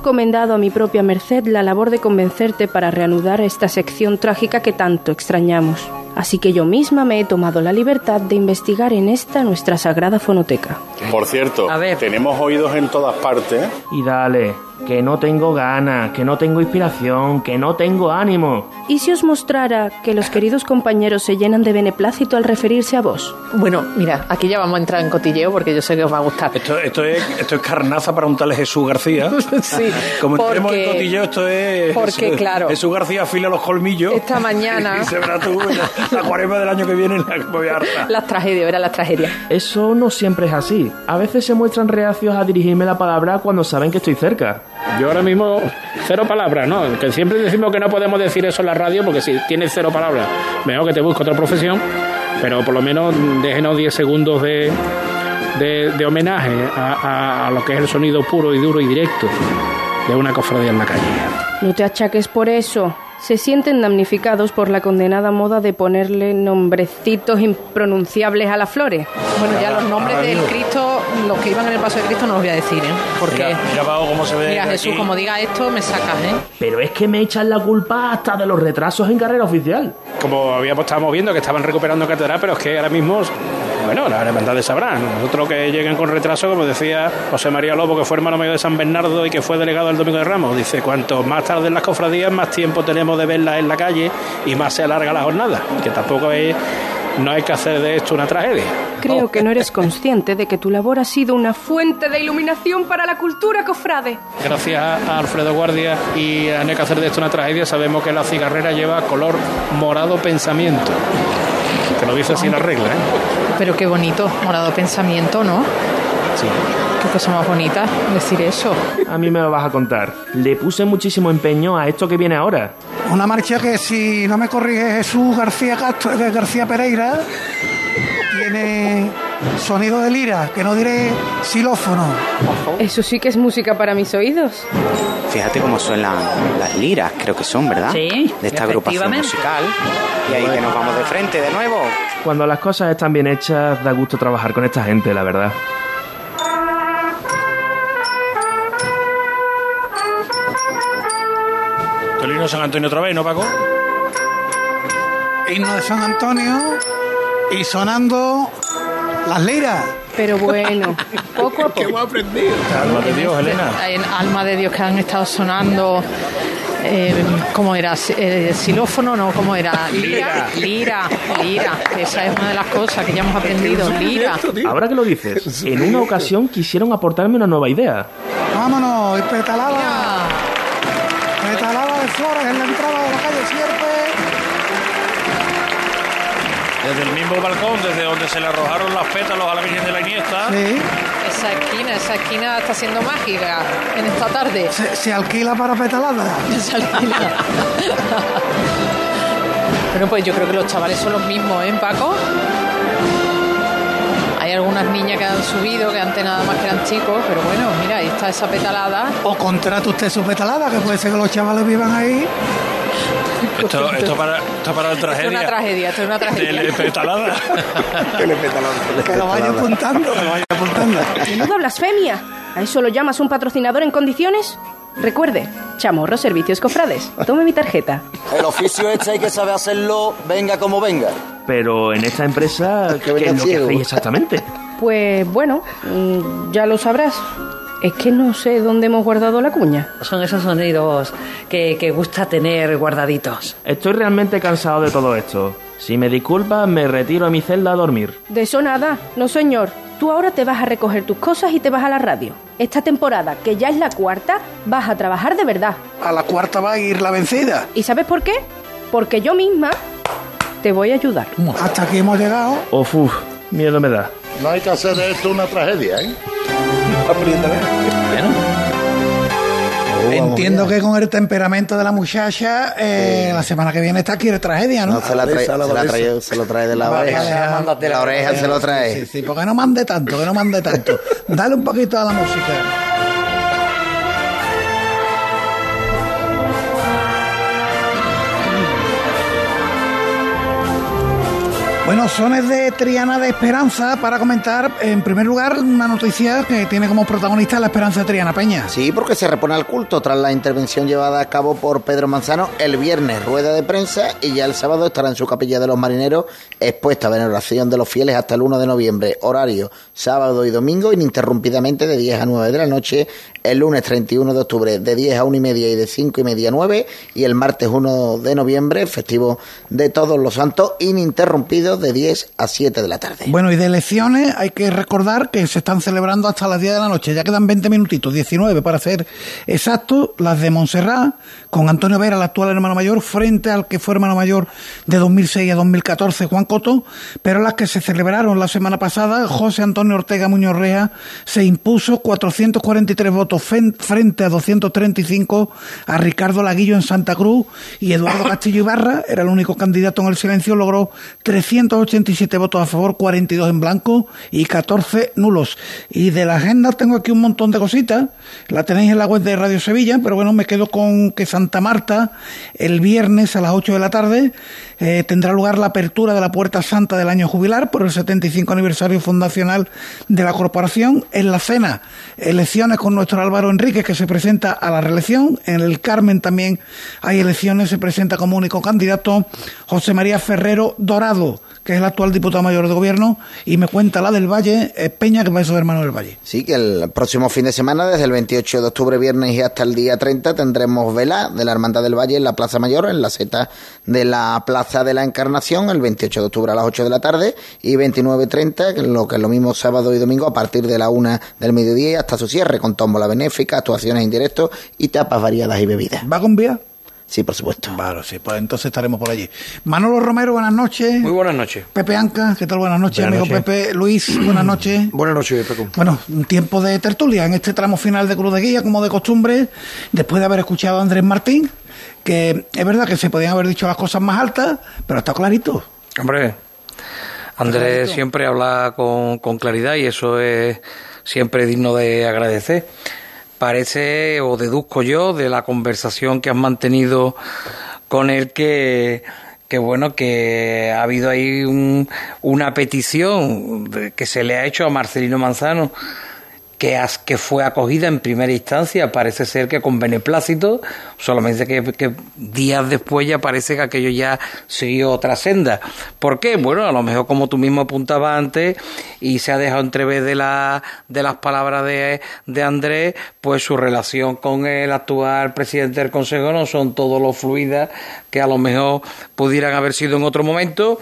Encomendado a mi propia merced la labor de convencerte para reanudar esta sección trágica que tanto extrañamos. Así que yo misma me he tomado la libertad de investigar en esta nuestra sagrada fonoteca.
Por cierto, tenemos oídos en todas partes.
Y dale, que no tengo ganas, que no tengo inspiración, que no tengo ánimo.
¿Y si os mostrara que los queridos compañeros se llenan de beneplácito al referirse a vos?
Bueno, mira, aquí ya vamos a entrar en cotilleo porque yo sé que os va a gustar.
Esto, esto, es, esto es carnaza para un tal Jesús García.
sí,
Como
porque-
entremos en cotilleo, esto es.
porque,
Jesús,
claro.
Jesús García afila los colmillos.
Esta mañana-
y se verá tú la, la cuaresma del año que viene la que voy a hartar.
Las tragedias, verás las tragedias.
Eso no siempre es así. A veces se muestran reacios a dirigirme la palabra cuando saben que estoy cerca.
Yo ahora mismo, cero palabras, ¿no? Que siempre decimos que no podemos decir eso en la radio porque si tienes cero palabras, mejor que te busque otra profesión, pero por lo menos déjenos 10 segundos de, de, de homenaje a, a- a lo que es el sonido puro y duro y directo de una cofradía en la calle.
No te achaques por eso. Se sienten damnificados por la condenada moda de ponerle nombrecitos impronunciables a las flores.
Bueno, ya los nombres del Cristo, los que iban en el paso de Cristo, no los voy a decir, ¿eh? Porque.
Mira, mira, Pau, cómo se ve.
Mira, Jesús,
aquí.
como diga esto, me sacas, ¿eh?
Pero es que me echan la culpa hasta de los retrasos en carrera oficial.
Como habíamos estábamos viendo que estaban recuperando catedral, pero es que ahora mismo, bueno, las hermandades sabrán. Nosotros que lleguen con retraso, como decía José María Lobo, que fue hermano mayor de San Bernardo y que fue delegado del Domingo de Ramos, dice, cuanto más tarde en las cofradías, más tiempo tenemos de verlas en la calle y más se alarga la jornada. Que tampoco es, no hay que hacer de esto una tragedia.
Creo que no eres consciente de que tu labor ha sido una fuente de iluminación para la cultura, cofrade.
Gracias a Alfredo Guardia y a no hay que hacer de esto una tragedia, sabemos que la cigarrera lleva color morado pensamiento. Que lo dice así la regla, ¿eh?
Pero qué bonito, morado pensamiento, ¿no?
Sí.
Qué cosa más bonita decir eso.
A mí me lo vas a contar. Le puse muchísimo empeño a esto que viene ahora.
Una marcha que, si no me corrige Jesús García Castro, eh, García Pereira, tiene sonido de lira, que no diré xilófono.
Eso sí que es música para mis oídos.
Fíjate cómo suenan las liras, creo que son, ¿verdad?
Sí,
De esta agrupación musical. Y ahí que nos vamos de frente de nuevo.
Cuando las cosas están bien hechas, da gusto trabajar con esta gente, la verdad.
Tolino San Antonio otra vez, ¿no, Paco?
Himno de San Antonio y sonando Las liras.
Pero bueno, poco a poco.
¿Qué hemos aprendido?
Alma de Dios, Elena.
Hay alma de Dios que han estado sonando. Eh, ¿Cómo era? Eh, ¿Xilófono? No, ¿cómo era? Lira. Lira, lira. Esa es una de las cosas que ya hemos aprendido. Lira.
Ahora que lo dices, en una ocasión quisieron aportarme una nueva idea.
Vámonos, y petalada. Petalada de flores en la entrada de la calle Sierpe.
Desde el mismo balcón, desde donde se le arrojaron las pétalos a la Virgen de la Iniesta.
Sí.
Esa esquina, esa esquina está siendo mágica en esta tarde.
Se, se alquila para petalada.
Se alquila. Bueno, pues yo creo que los chavales son los mismos, ¿eh, Paco? Hay algunas niñas que han subido, que antes nada más que eran chicos, pero bueno, mira, ahí está esa petalada.
O contrata usted su petalada, que puede ser que los chavales vivan ahí.
Esto, esto para, esto para la
Esto es
tragedia.
una tragedia, esto es una tragedia.
Telepetalada.
Que lo vaya apuntando, que lo vaya apuntando.
Menuda blasfemia. ¿A eso lo llamas un patrocinador en condiciones? Recuerde, Chamorro Servicios Cofrades. Tome mi tarjeta.
El oficio este hay que saber hacerlo, venga como venga.
Pero en esta empresa, ¿qué es lo que hacéis exactamente?
Pues bueno, mm, ya lo sabrás. Es que no sé dónde hemos guardado la cuña.
Son esos sonidos que, que gusta tener guardaditos.
Estoy realmente cansado de todo esto. Si me disculpas, me retiro a mi celda a dormir.
De eso nada, no señor. Tú ahora te vas a recoger tus cosas y te vas a la radio. Esta temporada, que ya es la cuarta, vas a trabajar de verdad.
A la cuarta va a ir la vencida.
¿Y sabes por qué? Porque yo misma te voy a ayudar.
Hasta aquí hemos llegado.
Uf, uf, miedo me da.
No hay que hacer de esto una tragedia, ¿eh?
Entiendo que con el temperamento de la muchacha, eh, la semana que viene está quiere tragedia, ¿no?
No, se la trae, se la trae- se lo trae de la oreja.
vale,
De la oreja se lo trae.
Sí, sí, porque no mande tanto, que no mande tanto. Dale un poquito a la música. Bueno, sones de Triana de Esperanza para comentar, en primer lugar, una noticia que tiene como protagonista la Esperanza de Triana Peña.
Sí, porque se repone al culto tras la intervención llevada a cabo por Pedro Manzano el viernes, rueda de prensa, y ya el sábado estará en su capilla de los marineros expuesta a veneración de los fieles hasta el 1 de noviembre, horario sábado y domingo, ininterrumpidamente de 10 a 9 de la noche, el lunes 31 de octubre de 10 a 1 y media y de 5 y media a 9, y el martes 1 de noviembre, festivo de todos los santos, ininterrumpido de 10 a 7 de la tarde.
Bueno, y de elecciones hay que recordar que se están celebrando hasta las 10 de la noche. Ya quedan 20 minutitos, 19 para ser exacto, las de Montserrat, con Antonio Vera, el actual hermano mayor, frente al que fue hermano mayor de 2006 a 2014, Juan Coto, pero las que se celebraron la semana pasada, José Antonio Ortega Muñoz Rea se impuso 443 votos frente a 235 a Ricardo Laguillo en Santa Cruz y Eduardo Castillo Ibarra, era el único candidato en el silencio, logró 387 votos a favor, 42 en blanco y 14 nulos. Y de la agenda tengo aquí un montón de cositas, la tenéis en la web de Radio Sevilla, pero bueno, me quedo con que Santa Marta el viernes a las 8 de la tarde eh, tendrá lugar la apertura de la Puerta Santa del año jubilar por el 75 aniversario fundacional de la corporación. En la cena, elecciones con nuestro Álvaro Enríquez, que se presenta a la reelección. En el Carmen también hay elecciones, se presenta como único candidato José María Ferrero Dorado, que es el actual diputado mayor de gobierno, y me cuenta la del Valle, eh, Peña, que va a ser hermano del Valle.
Sí, que el próximo fin de semana, desde el 28 de octubre, viernes y hasta el día 30, tendremos vela de la Hermandad del Valle en la Plaza Mayor, en la seta de la Plaza de la Encarnación, el 28 de octubre a las 8 de la tarde y 29 y 30, que es lo que es lo mismo sábado y domingo a partir de la 1 del mediodía hasta su cierre, con tómbola benéfica, actuaciones en directo y tapas variadas y bebidas.
¿Va con vía?
Sí, por supuesto.
Vale, sí, pues entonces estaremos por allí. Manolo Romero, buenas noches.
Muy buenas noches.
Pepe Anca, ¿qué tal? Buenas noches,
Buenas
amigo
noches.
Pepe. Luis, buenas noches.
Buenas noches, Paco.
Bueno, un tiempo de tertulia en este tramo final de Cruz de Guía, como de costumbre, después de haber escuchado a Andrés Martín, que es verdad que se podían haber dicho las cosas más altas, pero está clarito.
Hombre, Andrés siempre habla con, con claridad y eso es siempre digno de agradecer. Parece, o deduzco yo, de la conversación que has mantenido con él que, que bueno, que ha habido ahí un- una petición que se le ha hecho a Marcelino Manzano que, fue acogida en primera instancia, parece ser que con beneplácito, solamente que, que días después ya parece que aquello ya siguió otra senda. ¿Por qué? Bueno, a lo mejor como tú mismo apuntabas antes y se ha dejado entrever de, la, de las palabras de, de Andrés, pues su relación con el actual presidente del Consejo no son todo lo fluidas que a lo mejor pudieran haber sido en otro momento.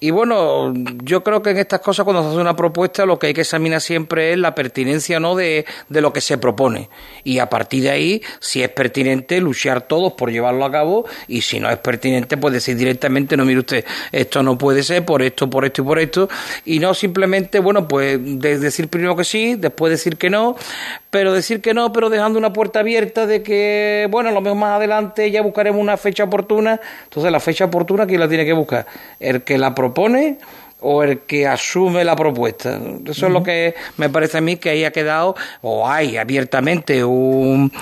Y bueno, yo creo que en estas cosas cuando se hace una propuesta lo que hay que examinar siempre es la pertinencia no de, de lo que se propone. Y a partir de ahí, si es pertinente, luchar todos por llevarlo a cabo y si no es pertinente, pues decir directamente, no, mire usted, esto no puede ser por esto, por esto y por esto. Y no simplemente, bueno, pues de- decir primero que sí, después decir que no, pero decir que no, pero dejando una puerta abierta de que, bueno, lo mejor más adelante ya buscaremos una fecha oportuna. Entonces, la fecha oportuna, ¿quién la tiene que buscar? El que la propone o el que asume la propuesta. Eso es lo que me parece a mí que ahí ha quedado, o hay abiertamente un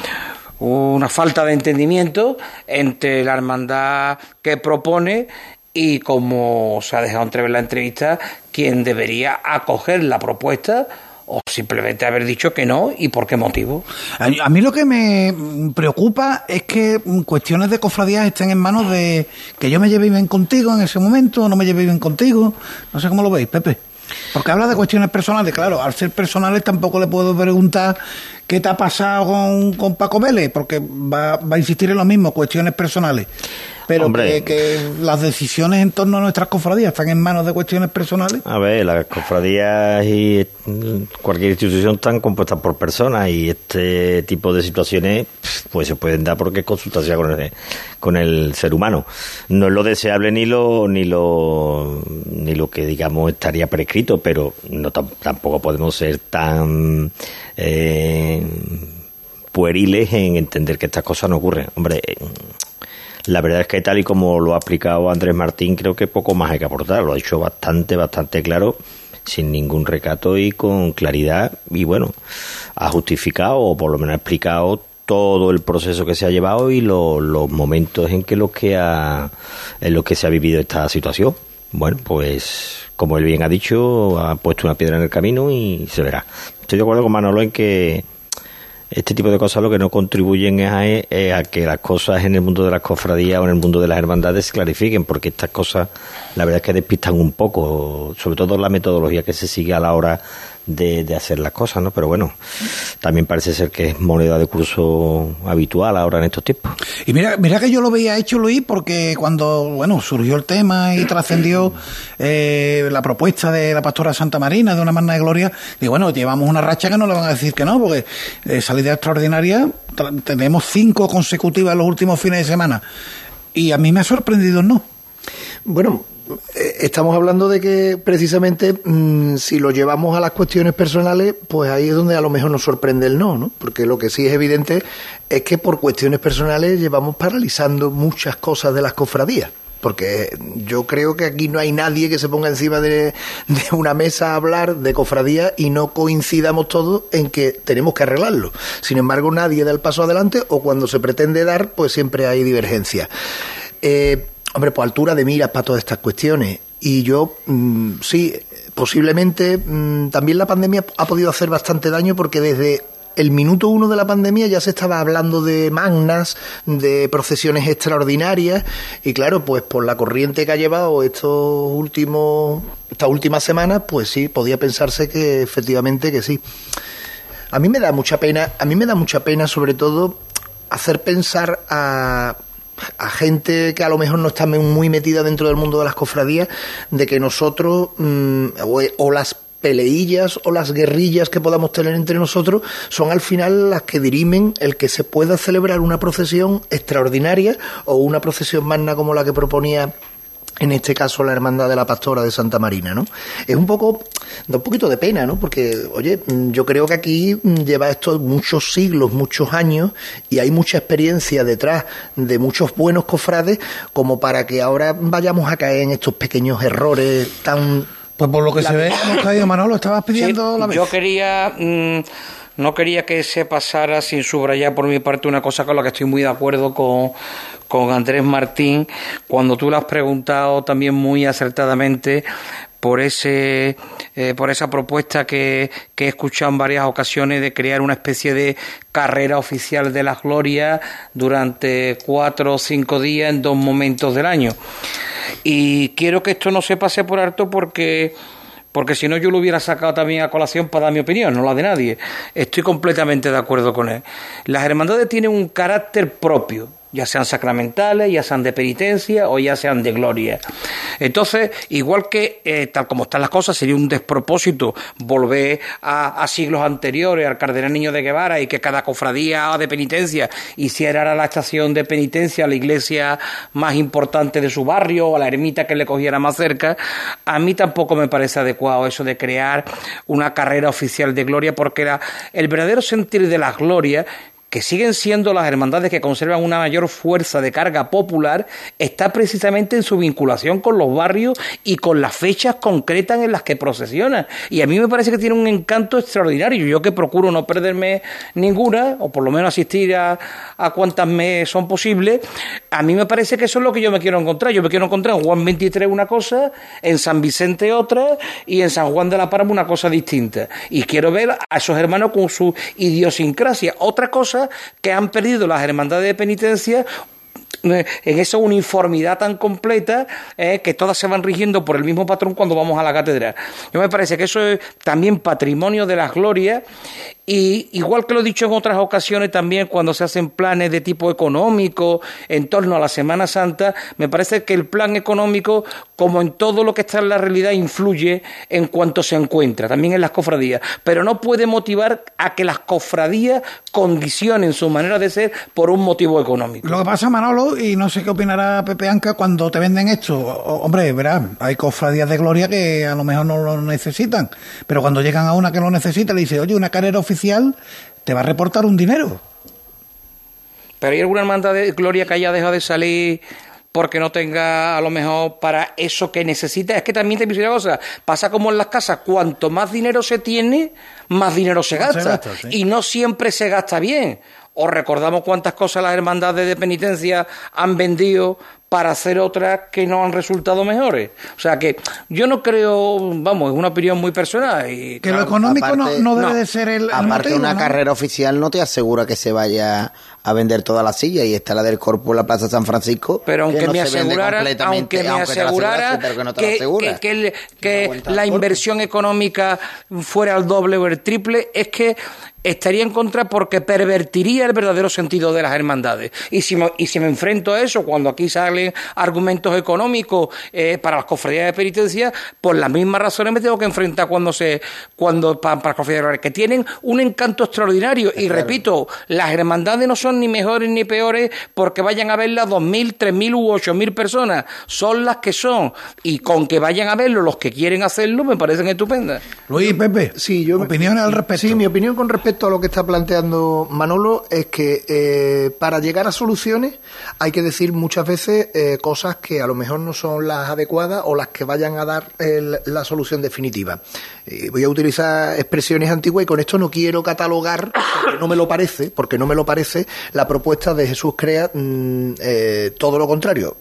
una falta de entendimiento entre la hermandad que propone y como se ha dejado entrever en la entrevista, quien debería acoger la propuesta o simplemente haber dicho que no y por qué motivo.
A, mí lo que me preocupa es que cuestiones de cofradías estén en manos de que yo me lleve bien contigo en ese momento, o no me lleve bien contigo. No sé cómo lo veis, Pepe. Porque habla de cuestiones personales, claro, al ser personales tampoco le puedo preguntar qué te ha pasado con, con Paco Vélez, porque va, va a insistir en lo mismo, cuestiones personales. Pero que, que las decisiones en torno a nuestras cofradías están en manos de cuestiones personales.
A ver, las cofradías y mm, cualquier institución están compuestas por personas y este tipo de situaciones pues se pueden dar porque es consultación con el, con el ser humano. No es lo deseable ni lo ni lo ni lo que digamos estaría prescrito, pero no tam- tampoco podemos ser tan eh, pueriles en entender que estas cosas no ocurren. Hombre, eh, la verdad es que tal y como lo ha aplicado Andrés Martín, creo que poco más hay que aportar. Lo ha dicho bastante, bastante claro, sin ningún recato y con claridad. Y bueno, ha justificado o por lo menos ha explicado todo el proceso que se ha llevado y lo- los momentos en que los que ha en los que se ha vivido esta situación. Bueno, pues como él bien ha dicho, ha puesto una piedra en el camino y se verá. Estoy de acuerdo con Manolo en que este tipo de cosas lo que no contribuyen es a, es a que las cosas en el mundo de las cofradías o en el mundo de las hermandades se clarifiquen, porque estas cosas la verdad es que despistan un poco, sobre todo la metodología que se sigue a la hora de, de hacer las cosas, ¿no? Pero bueno, también parece ser que es moneda de curso habitual ahora en estos tiempos.
Y mira, mira que yo lo veía hecho, Luis, porque cuando bueno surgió el tema y trascendió eh, la propuesta de la pastora Santa Marina de una magna de gloria, digo, bueno, llevamos una racha que no le van a decir que no, porque eh, salida extraordinaria tra- tenemos cinco consecutivas en los últimos fines de semana. Y a mí me ha sorprendido no.
Bueno, estamos hablando de que precisamente mm, si lo llevamos a las cuestiones personales, pues ahí es donde a lo mejor nos sorprende el no, ¿no? Porque lo que sí es evidente es que por cuestiones personales llevamos paralizando muchas cosas de las cofradías. Porque yo creo que aquí no hay nadie que se ponga encima de, de una mesa a hablar de cofradía y no coincidamos todos en que tenemos que arreglarlo. Sin embargo, nadie da el paso adelante o cuando se pretende dar, pues siempre hay divergencia. Eh, hombre, pues altura de miras para todas estas cuestiones. Y yo, mm, sí, posiblemente mm, también la pandemia ha podido hacer bastante daño porque desde el minuto uno de la pandemia ya se estaba hablando de magnas, de procesiones extraordinarias y claro, pues por la corriente que ha llevado estos últimos, estas últimas semanas, pues sí, podía pensarse que efectivamente que sí. A mí me da mucha pena, a mí me da mucha pena sobre todo hacer pensar a, a gente que a lo mejor no está muy metida dentro del mundo de las cofradías, de que nosotros, mm, o, o las peleillas o las guerrillas que podamos tener entre nosotros son al final las que dirimen el que se pueda celebrar una procesión extraordinaria o una procesión magna como la que proponía en este caso la hermandad de la pastora de Santa Marina, ¿no? Es un poco, da un poquito de pena, ¿no? Porque, oye, mm, yo creo que aquí mm, lleva esto muchos siglos, muchos años, y hay mucha experiencia detrás de muchos buenos cofrades, como para que ahora vayamos a caer en estos pequeños errores tan...
Pues por lo que se ve, hemos caído, Manolo, estabas pidiendo la vez.
Yo quería, mm, no quería que se pasara sin subrayar por mi parte una cosa con la que estoy muy de acuerdo con, con Andrés Martín, cuando tú le has preguntado también muy acertadamente por ese eh, por esa propuesta que, que he escuchado en varias ocasiones de crear una especie de carrera oficial de la gloria durante cuatro o cinco días en dos momentos del año. Y quiero que esto no se pase por alto porque porque si no yo lo hubiera sacado también a colación para dar mi opinión, no la de nadie. Estoy completamente de acuerdo con él. Las hermandades tienen un carácter propio, ya sean sacramentales, ya sean de penitencia o ya sean de gloria. Entonces, igual que eh, tal como están las cosas, sería un despropósito volver a, siglos anteriores, al cardenal Niño de Guevara, y que cada cofradía de penitencia hiciera la estación de penitencia a la iglesia más importante de su barrio o a la ermita que le cogiera más cerca. A mí tampoco me parece adecuado eso de crear una carrera oficial de gloria, porque el verdadero sentir de la gloria que siguen siendo las hermandades que conservan una mayor fuerza de carga popular, está precisamente en su vinculación con los barrios y con las fechas concretas en las que procesionan. Y a mí me parece que tiene un encanto extraordinario. Yo que procuro no perderme ninguna, o por lo menos asistir a, a cuantas me son posibles, a mí me parece que eso es lo que yo me quiero encontrar. Yo me quiero encontrar en Juan 23 una cosa, en San Vicente otra, y en San Juan de la Parma una cosa distinta. Y quiero ver a esos hermanos con su idiosincrasia. Otra cosa que han perdido las hermandades de penitencia en esa uniformidad tan completa eh, que todas se van rigiendo por el mismo patrón cuando vamos a la catedral. Yo me parece que eso es también patrimonio de las glorias y igual que lo he dicho en otras ocasiones también cuando se hacen planes de tipo económico en torno a la Semana Santa, me parece que el plan económico, como en todo lo que está en la realidad, influye en cuanto se encuentra, también en las cofradías, pero no puede motivar a que las cofradías condicionen su manera de ser por un motivo económico.
Lo que pasa, Manolo, y no sé qué opinará Pepe Anca cuando te venden esto, hombre, verás, hay cofradías de gloria que a lo mejor no lo necesitan, pero cuando llegan a una que lo necesita, le dice, oye, una carrera oficial te va a reportar un dinero.
Pero hay alguna hermandad de gloria que haya dejado de salir porque no tenga a lo mejor para eso que necesita. Es que también te digo una cosa, pasa como en las casas, cuanto más dinero se tiene, más dinero se gasta. Se gasta sí. Y no siempre se gasta bien. O recordamos cuántas cosas las hermandades de penitencia han vendido para hacer otras que no han resultado mejores. O sea que yo no creo, vamos, es una opinión muy personal. Y,
que claro, lo económico
aparte,
no, no, debe de ser el, el
Aparte,
motivo,
una
¿no?
carrera oficial no te asegura que se vaya a vender toda la silla y está la del Corpus en la Plaza San Francisco.
Pero aunque
que no
me
se vende
asegurara,
completamente,
aunque me
aunque
asegurara
que no
que, la inversión económica fuera el doble o el triple, es que estaría en contra porque pervertiría el verdadero sentido de las hermandades. Y si me, y si me enfrento a eso, cuando aquí salen argumentos económicos eh, para las cofradías de penitencia, por las mismas razones me tengo que enfrentar cuando se cuando pa- para, las cofradías que tienen un encanto extraordinario. Y repito, las hermandades no son ni mejores ni peores porque vayan a verlas dos mil, tres mil u ocho mil personas. Son las que son. Y con que vayan a verlo los que quieren hacerlo, me parecen estupendas.
Luis, Pepe,
sí, yo,
opiniones al respecto.
Sí, mi opinión con respecto a lo que está planteando Manolo es que eh, para llegar a soluciones hay que decir muchas veces eh, cosas que a lo mejor no son las adecuadas o las que vayan a dar el- la solución definitiva. Eh, voy a utilizar expresiones antiguas y con esto no quiero catalogar, porque no me lo parece, porque no me lo parece, la propuesta de Jesús Crea mm, eh, todo lo contrario.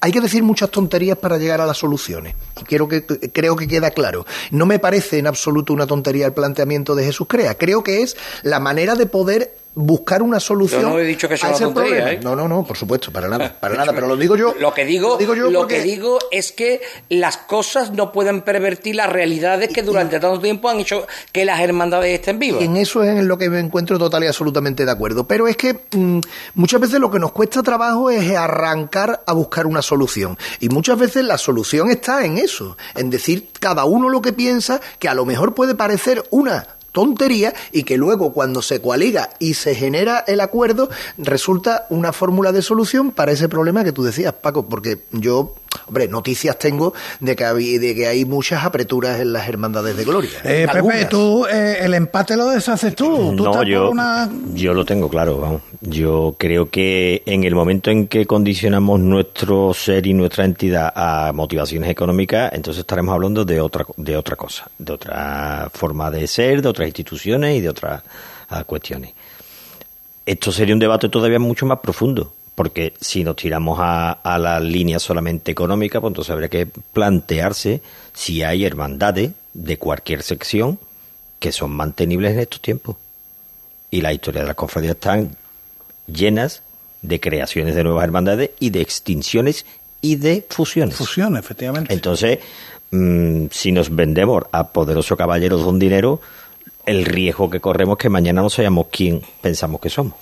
Hay que decir muchas tonterías para llegar a las soluciones. Y quiero que, creo que queda claro. No me parece en absoluto una tontería el planteamiento de Jesús Crea. Creo que es la manera de poder buscar una solución.
Yo no he dicho que sea una tontería. ¿eh?
No, no, no, por supuesto, para nada, para nada. Pero lo digo yo.
Lo que digo,
digo yo
lo
porque-
que digo es que las cosas no pueden pervertir las realidades que durante tanto tiempo han hecho que las hermandades estén vivas.
Y en eso es en lo que me encuentro total y absolutamente de acuerdo. Pero es que mm, muchas veces lo que nos cuesta trabajo es arrancar a buscar una solución. Y muchas veces la solución está en eso, en decir cada uno lo que piensa, que a lo mejor puede parecer una tontería y que luego cuando se coaliga y se genera el acuerdo resulta una fórmula de solución para ese problema que tú decías Paco porque yo hombre noticias tengo de que hay, de que hay muchas apreturas en las hermandades de gloria
Eh, Pepe, tú eh, el empate lo deshaces tú. Tú
No, yo,
una...
yo lo tengo claro, vamos. Yo creo que en el momento en que condicionamos nuestro ser y nuestra entidad a motivaciones económicas, entonces estaremos hablando de otra, de otra cosa, de otra forma de ser, de otras instituciones y de otras ah, cuestiones. Esto sería un debate todavía mucho más profundo, Porque si nos tiramos a, a la línea solamente económica, pues entonces habría que plantearse si hay hermandades de cualquier sección que son mantenibles en estos tiempos. Y la historia de las cofradías están llenas de creaciones de nuevas hermandades y de extinciones y de fusiones.
Fusiones, efectivamente.
Entonces, mm, si nos vendemos a poderosos caballeros con dinero, el riesgo que corremos es que mañana no sabemos quién pensamos que somos.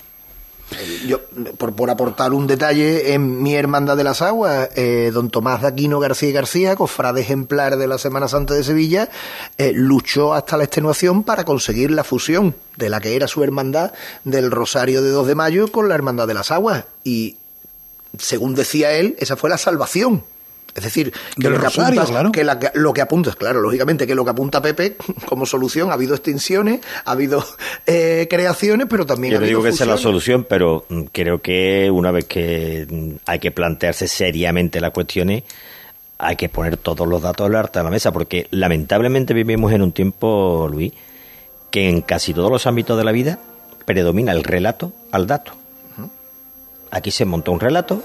Yo, por, por aportar un detalle, en mi Hermandad de las Aguas, eh, don Tomás de Aquino García García, cofrade ejemplar de la Semana Santa de Sevilla, eh, luchó hasta la extenuación para conseguir la fusión de la que era su hermandad del Rosario de 2 de Mayo con la Hermandad de las Aguas. Y, según decía él, esa fue la salvación. Es decir, que, lo que,
Rosario,
apuntas,
claro.
que la que- lo que apuntas, claro, lógicamente, que lo que apunta Pepe como solución, ha habido extinciones, ha habido eh, creaciones, pero también
Yo
ha
no digo que sea la
fusiones.
solución, pero mm, creo que una vez que mm, hay que plantearse seriamente las cuestiones, hay que poner todos los datos al arte a la mesa, porque lamentablemente vivimos en un tiempo, Luis, que en casi todos los ámbitos de la vida predomina el relato al dato. Aquí se monta un relato,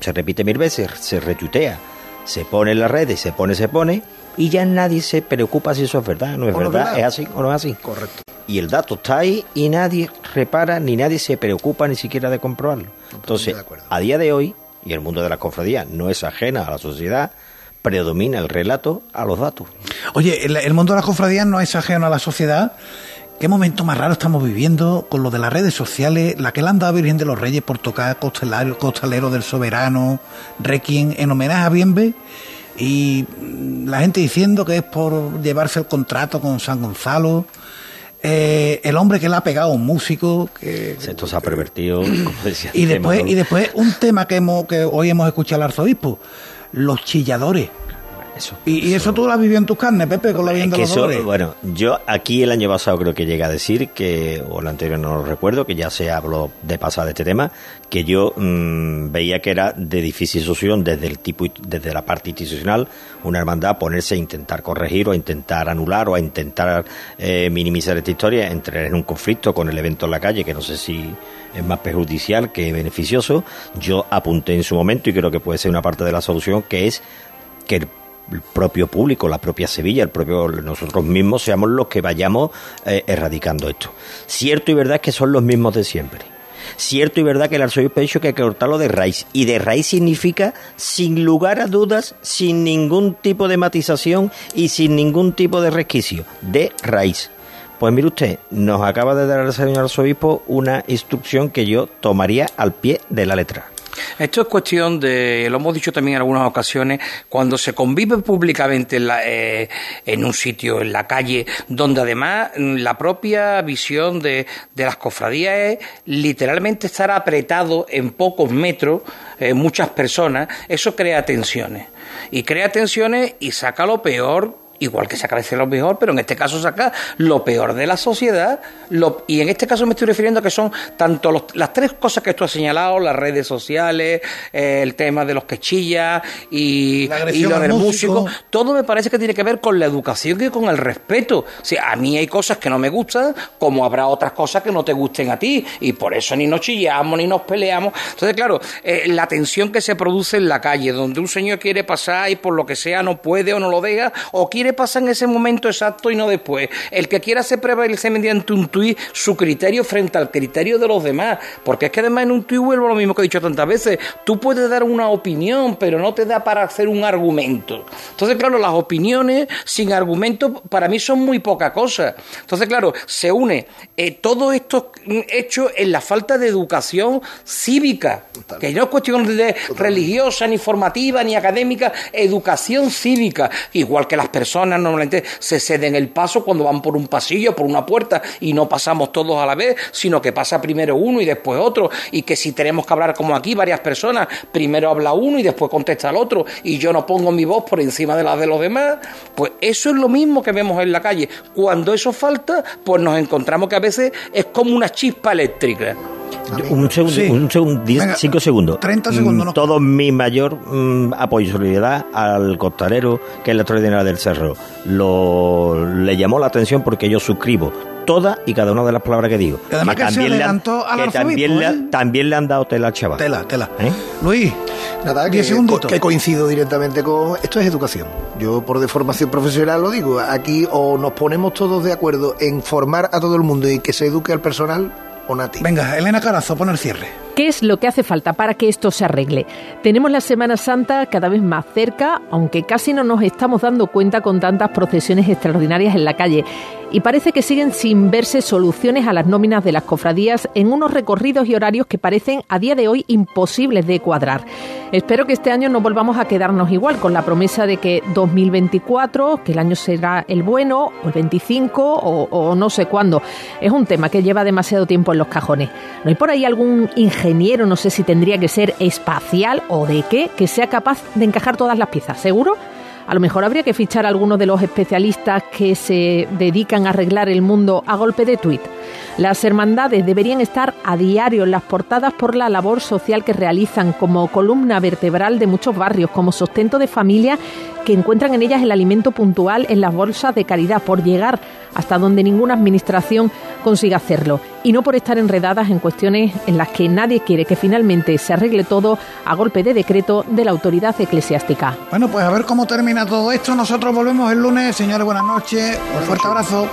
se repite mil veces, se retuitea, se pone en las redes, se pone, se pone, y ya nadie se preocupa si eso es verdad, no es
O no es
verdad,
verdad.
es así o no es así.
Correcto.
Y el dato está ahí y nadie repara ni nadie se preocupa ni siquiera de comprobarlo. Entonces, a día de hoy, y el mundo de la cofradía no es ajena a la sociedad, predomina el relato a los datos.
Oye, el, el mundo de las cofradías no es ajeno a la sociedad. ¿Qué momento más raro estamos viviendo con lo de las redes sociales? La que le han dado a Virgen de los Reyes por tocar Costalero, Costalero del Soberano, Requiem, en homenaje a Bienve. Y mm, la gente diciendo que es por llevarse el contrato con San Gonzalo. Eh, el hombre que le ha pegado a un músico. Que,
Esto se ha pervertido, como decía
y después,
tema, ¿no?
y después un tema que, hemos, que hoy hemos escuchado al arzobispo, los chilladores. Y, y eso tú lo has vivido en tus carnes, Pepe, con la bien de
que
los
eso, bueno, yo aquí el año pasado creo que llega a decir que, o el anterior no lo recuerdo, que ya se habló de pasada de este tema, que yo mm, veía que era de difícil solución desde el tipo, desde la parte institucional, una hermandad ponerse a intentar corregir o a intentar anular o a intentar eh, minimizar esta historia, entrar en un conflicto con el evento en la calle, que no sé si es más perjudicial que beneficioso. Yo apunté en su momento y creo que puede ser una parte de la solución, que es que el el propio público, la propia Sevilla, el propio nosotros mismos seamos los que vayamos eh, erradicando esto. Cierto y verdad es que son los mismos de siempre. Cierto y verdad que el arzobispo ha dicho que hay que cortarlo de raíz. Y de raíz significa, sin lugar a dudas, sin ningún tipo de matización y sin ningún tipo de resquicio. De raíz. Pues mire usted, nos acaba de dar el señor arzobispo una instrucción que yo tomaría al pie de la letra.
Esto es cuestión de, lo hemos dicho también en algunas ocasiones, cuando se convive públicamente en, la- eh, en un sitio, en la calle, donde además mm, la propia visión de, de las cofradías es literalmente estar apretado en pocos metros, eh, muchas personas, eso crea tensiones. Y crea tensiones y saca lo peor igual que saca a veces lo mejor, pero en este caso saca lo peor de la sociedad, lo- y en este caso me estoy refiriendo a que son tanto los- las tres cosas que tú has señalado, las redes sociales, eh, el tema de los que chillan y,
La
y lo del
músico.
músico, todo me parece que tiene que ver con la educación y con el respeto. O sea, a mí hay cosas que no me gustan, como habrá otras cosas que no te gusten a ti, y por eso ni nos chillamos ni nos peleamos. Entonces, claro, eh, la tensión que se produce en la calle, donde un señor quiere pasar y por lo que sea no puede o no lo deja, o quiere pasar en ese momento exacto y no después. El que quiera hacer prevalecer mediante un tuit su criterio frente al criterio de los demás, porque es que además en un tuit vuelvo a lo mismo que he dicho tantas veces, tú puedes dar una opinión, pero no te da para hacer un argumento. Entonces, claro, las opiniones sin argumento para mí son muy poca cosa. Entonces, claro, se une eh, todo esto hecho en la falta de educación cívica, que no es cuestión de religiosa, ni formativa, ni académica, educación cívica, igual que las personas normalmente se ceden el paso cuando van por un pasillo, por una puerta, y no pasamos todos a la vez, sino que pasa primero uno y después otro, y que si tenemos que hablar como aquí varias personas, primero habla uno y después contesta el otro, y yo no pongo mi voz por encima de la de los demás, pues eso es lo mismo que vemos en la calle. Cuando eso falta, pues nos encontramos que a veces es como una chispa eléctrica.
Un segundo,
Sí.
un segundo, diez-
Venga,
cinco segundos.
30 segundos,
Mm,
¿no?
Todo mi mayor mm, apoyo y solidaridad al costalero, que es la extraordinaria del cerro. Lo, le llamó la atención porque yo suscribo todas y cada una de las palabras que digo.
Y además que se
le han-
adelantó al
que
arzobispo,
también, le,
¿eh?
también le han dado tela al chaval.
Tela, tela.
¿Eh?
Luis,
Nada, que, que coincido directamente con... Esto es educación. Yo por deformación profesional lo digo. Aquí o nos ponemos todos de acuerdo en formar a todo el mundo y que se eduque al personal
venga, Elena Carazo, pon el cierre.
¿Qué es lo que hace falta para que esto se arregle? Tenemos la Semana Santa cada vez más cerca, aunque casi no nos estamos dando cuenta con tantas procesiones extraordinarias en la calle. Y parece que siguen sin verse soluciones a las nóminas de las cofradías en unos recorridos y horarios que parecen a día de hoy imposibles de cuadrar. Espero que este año no volvamos a quedarnos igual con la promesa de que 2024, que el año será el bueno, o el 25, o, no sé cuándo. Es un tema que lleva demasiado tiempo en los cajones. ¿No hay por ahí algún ingeniero, no sé si tendría que ser espacial o de qué, que sea capaz de encajar todas las piezas? ¿Seguro? A lo mejor habría que fichar a alguno de los especialistas que se dedican a arreglar el mundo a golpe de tuit. Las hermandades deberían estar a diario en las portadas por la labor social que realizan como columna vertebral de muchos barrios, como sustento de familias que encuentran en ellas el alimento puntual en las bolsas de caridad, por llegar hasta donde ninguna administración consiga hacerlo, y no por estar enredadas en cuestiones en las que nadie quiere que finalmente se arregle todo a golpe de decreto de la autoridad eclesiástica.
Bueno, pues a ver cómo termina todo esto. Nosotros volvemos el lunes. Señores, buenas noches. Un fuerte abrazo.